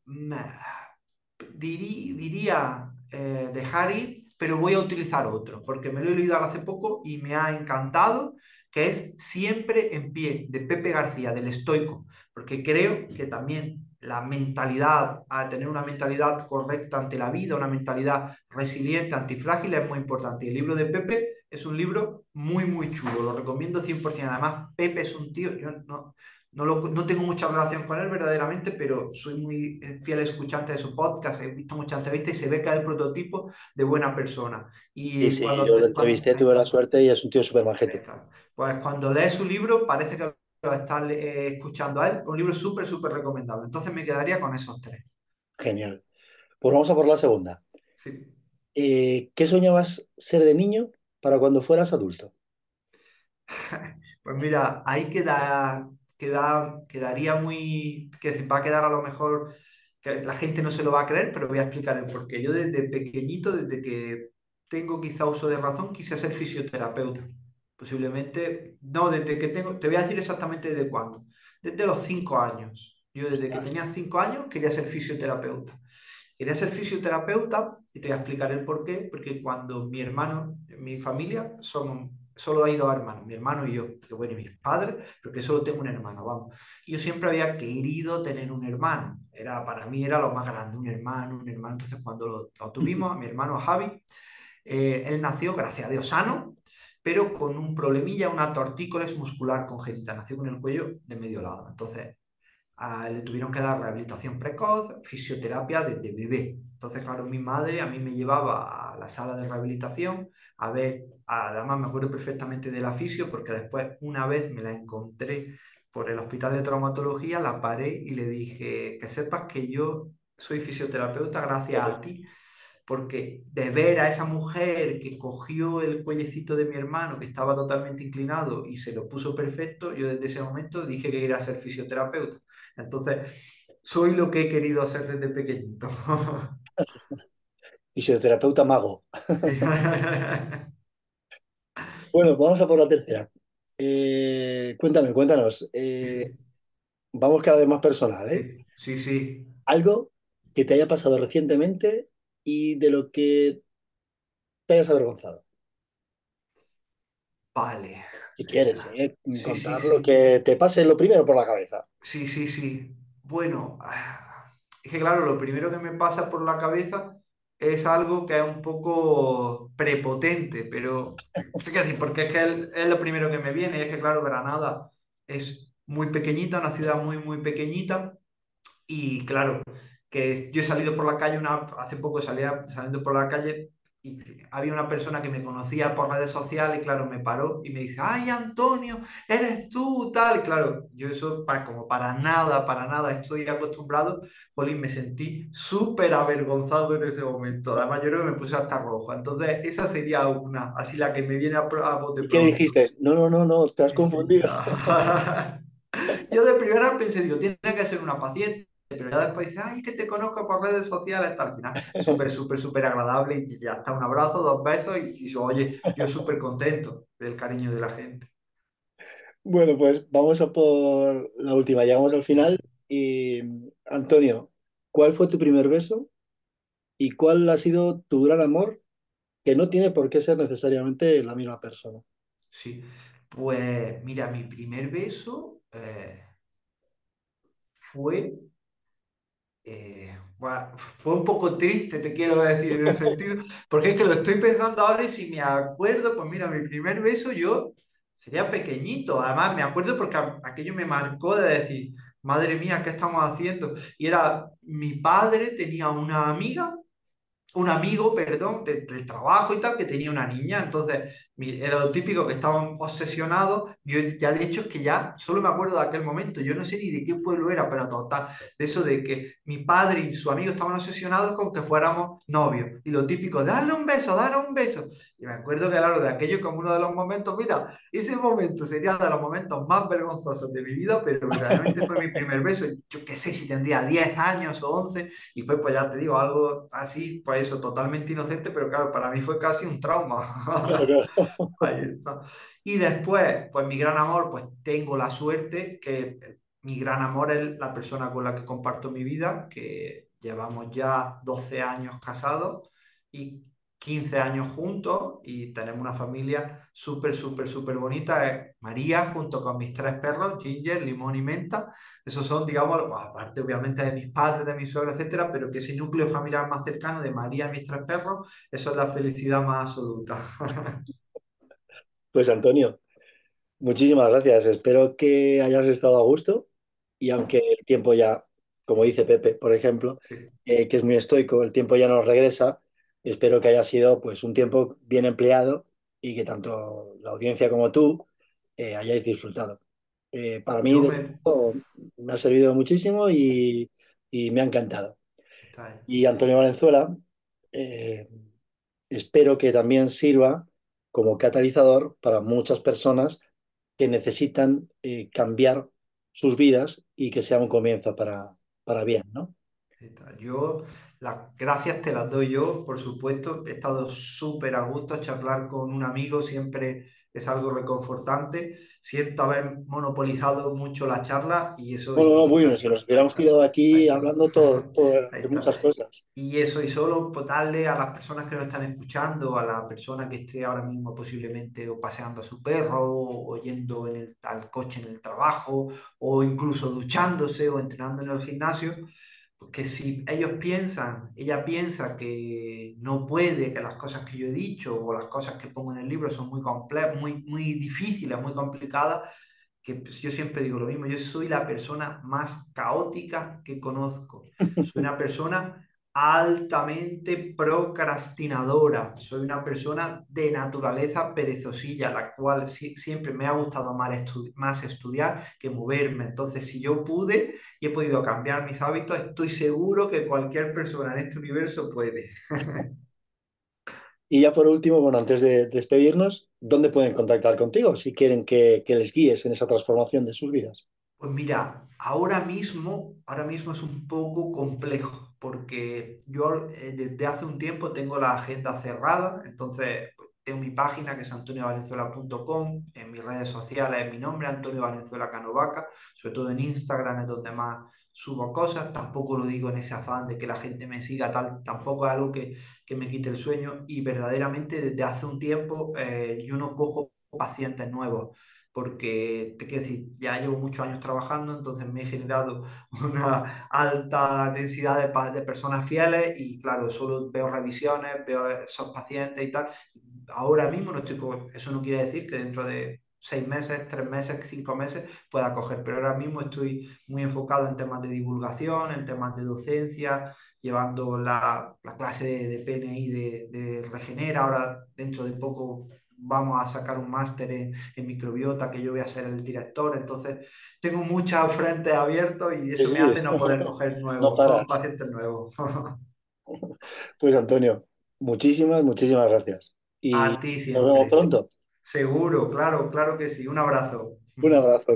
diría, eh, dejar ir, pero voy a utilizar otro, porque me lo he leído hace poco y me ha encantado, que es Siempre en pie, de Pepe García, del estoico, porque creo que también la mentalidad, a tener una mentalidad correcta ante la vida, una mentalidad resiliente, antifrágil, es muy importante. Y el libro de Pepe es un libro muy, muy chulo, lo recomiendo 100%. Además, Pepe es un tío, yo no, no, no tengo mucha relación con él verdaderamente, pero soy muy eh, fiel escuchante de su podcast, he visto muchas entrevistas y se ve que es el prototipo de buena persona. Y sí, cuando, yo lo entrevisté, tuve la suerte y es un tío súper majete. Pues cuando lees su libro parece que estar eh, escuchando a él. Un libro súper, súper recomendable. Entonces me quedaría con esos tres. Genial. Pues vamos a por la segunda. Sí. Eh, ¿Qué soñabas ser de niño para cuando fueras adulto? (laughs) pues mira, ahí queda, queda, quedaría muy, que va a quedar a lo mejor, que la gente no se lo va a creer, pero voy a explicar el porqué. Yo desde pequeñito, desde que tengo quizá uso de razón, quise ser fisioterapeuta. Posiblemente, no, desde que tengo, te voy a decir exactamente desde cuándo. Desde los cinco años. Yo desde que tenía cinco años quería ser fisioterapeuta. Quería ser fisioterapeuta y te voy a explicar el por qué. Porque cuando mi hermano, mi familia, somos, solo hay dos hermanos, mi hermano y yo, que bueno, y mis padres, porque solo tengo un hermano, vamos. Y yo siempre había querido tener un hermano. Era, para mí era lo más grande, un hermano, un hermano. Entonces cuando lo, tuvimos, a mi hermano Javi, eh, él nació, gracias a Dios, sano, pero con un problemilla, una tortícolis muscular congénita, nació con el cuello de medio lado. Entonces, le tuvieron que dar rehabilitación precoz, fisioterapia desde bebé. Entonces, claro, mi madre a mí me llevaba a la sala de rehabilitación a ver, además me acuerdo perfectamente de la fisio porque después una vez me la encontré por el hospital de traumatología, la paré y le dije que sepas que yo soy fisioterapeuta gracias a ti porque de ver a esa mujer que cogió el cuellecito de mi hermano, que estaba totalmente inclinado y se lo puso perfecto, yo desde ese momento dije que quería ser fisioterapeuta. Entonces, soy lo que he querido hacer desde pequeñito. (laughs) Fisioterapeuta mago. (laughs) bueno, vamos a por la tercera. Eh, cuéntame, cuéntanos. Eh, Vamos cada vez más personal, ¿eh? Sí, sí, sí. Algo que te haya pasado recientemente y de lo que te hayas avergonzado. Vale. Si quieres, Venga. ¿eh? Sí, sí, Contar lo sí. que te pase lo primero por la cabeza. Sí, sí, sí. Bueno, ah, es que claro, lo primero que me pasa por la cabeza es algo que es un poco prepotente, pero (laughs) ¿qué decir? Porque es que es, es lo primero que me viene, y es que claro, Granada es muy pequeñita, una ciudad muy, muy pequeñita, y claro, que yo he salido por la calle, una, hace poco salía saliendo por la calle y había una persona que me conocía por redes sociales y claro, me paró y me dice, ay Antonio, eres tú, tal. Y claro, yo eso pa- como para nada, para nada estoy acostumbrado, jolín, me sentí súper avergonzado en ese momento. Además, yo creo que me puse hasta rojo. Entonces, esa sería una, así la que me viene a, a bote ¿Y qué pronto. dijiste? No, no, no, no, te has confundido. (laughs) Yo de primera pensé, digo, tiene que ser una paciente, pero ya después dice, ay, que te conozco por redes sociales, hasta al final, súper, súper, súper agradable y ya está, un abrazo, dos besos y, y oye, yo súper contento del cariño de la gente. Bueno, pues vamos a por la última. Llegamos al final. Y Antonio, ¿cuál fue tu primer beso y cuál ha sido tu gran amor? Que no tiene por qué ser necesariamente la misma persona. Sí, pues mira, mi primer beso eh, fue eh, buah, fue un poco triste, te quiero decir, en el sentido, porque es que lo estoy pensando ahora y si me acuerdo, pues mira, mi primer beso yo sería pequeñito, además me acuerdo porque aquello me marcó de decir, madre mía, ¿qué estamos haciendo? Y era, mi padre tenía una amiga un amigo, perdón, de- del trabajo y tal, que tenía una niña, entonces era lo típico que estaban obsesionados, yo ya de hecho es que ya solo me acuerdo de aquel momento, yo no sé ni de qué pueblo era, pero total, de eso de que mi padre y su amigo estaban obsesionados con que fuéramos novios, y lo típico, darle un beso, darle un beso, y me acuerdo que claro, de aquello como uno de los momentos, mira, ese momento sería de los momentos más vergonzosos de mi vida, pero realmente fue mi primer beso, yo qué sé si tendría 10 años o 11 y fue, pues ya te digo, algo así, pues eso, totalmente inocente, pero claro, para mí fue casi un trauma. (laughs) Ahí está. Y después, pues mi gran amor, pues tengo la suerte que eh, mi gran amor es la persona con la que comparto mi vida, que llevamos ya 12 años casados y 15 años juntos y tenemos una familia súper, súper, súper bonita. Es María junto con mis tres perros, Ginger, Limón y Menta. Esos son, digamos, aparte obviamente de mis padres, de mis suegros, etcétera, pero que ese núcleo familiar más cercano de María y mis tres perros, eso es la felicidad más absoluta. (laughs) Pues Antonio, muchísimas gracias. Espero que hayas estado a gusto y aunque el tiempo ya, como dice Pepe, por ejemplo, eh, que es muy estoico, el tiempo ya nos regresa, espero que haya sido pues un tiempo bien empleado y que tanto la audiencia como tú eh, hayáis disfrutado. Eh, para mí, me... me ha servido muchísimo y, y me ha encantado. Y Antonio Valenzuela, espero que también sirva como catalizador para muchas personas que necesitan eh, cambiar sus vidas y que sea un comienzo para, para bien, ¿no? Yo las gracias te las doy yo, por supuesto. He estado súper a gusto charlar con un amigo, siempre es algo reconfortante. Siento haber monopolizado mucho la charla y eso, Bueno, no, bueno, si nos hubiéramos tirado aquí hablando todo, todo de muchas cosas. Y eso, y solo pues, darle a las personas que nos están escuchando, a la persona que esté ahora mismo posiblemente o paseando a su perro, o yendo en el, al coche en el trabajo, o incluso duchándose o entrenando en el gimnasio, porque si ellos piensan, ella piensa que no puede, que las cosas que yo he dicho o las cosas que pongo en el libro son muy comple muy, muy difíciles, muy complicadas, que pues, yo siempre digo lo mismo, yo soy la persona más caótica que conozco. Soy una persona altamente procrastinadora, soy una persona de naturaleza perezosilla, la cual si, siempre me ha gustado más estudiar que moverme. Entonces, si yo pude y he podido cambiar mis hábitos, estoy seguro que cualquier persona en este universo puede. (laughs) Y ya por último, bueno, antes de despedirnos, ¿dónde pueden contactar contigo si quieren que, que les guíes en esa transformación de sus vidas? Pues mira, ahora mismo, ahora mismo es un poco complejo porque yo eh, desde hace un tiempo tengo la agenda cerrada, entonces pues, tengo mi página que es antoniovalenzuela.com, en mis redes sociales es mi nombre, Antonio Valenzuela Canovaca, sobre todo en Instagram es donde más subo cosas, tampoco lo digo en ese afán de que la gente me siga, tal, tampoco es algo que, que me quite el sueño y verdaderamente desde hace un tiempo eh, yo no cojo pacientes nuevos porque te quiero decir, ya llevo muchos años trabajando, entonces me he generado (laughs) una alta densidad de, de personas fieles y claro, solo veo revisiones, veo esos pacientes y tal. Ahora mismo no estoy, eso no quiere decir que dentro de seis meses, tres meses, cinco meses pueda coger, pero ahora mismo estoy muy enfocado en temas de divulgación, en temas de docencia, llevando la, la clase de, de PNI de, de Regenera, ahora dentro de poco vamos a sacar un máster en, microbiota, que yo voy a ser el director, entonces tengo muchas frentes abiertos y eso me hace no poder coger (laughs) nuevos, pacientes nuevos. (laughs) pues Antonio, muchísimas, muchísimas gracias. Y a ti nos vemos pronto. Seguro, claro, claro que sí. Un abrazo. Un abrazo.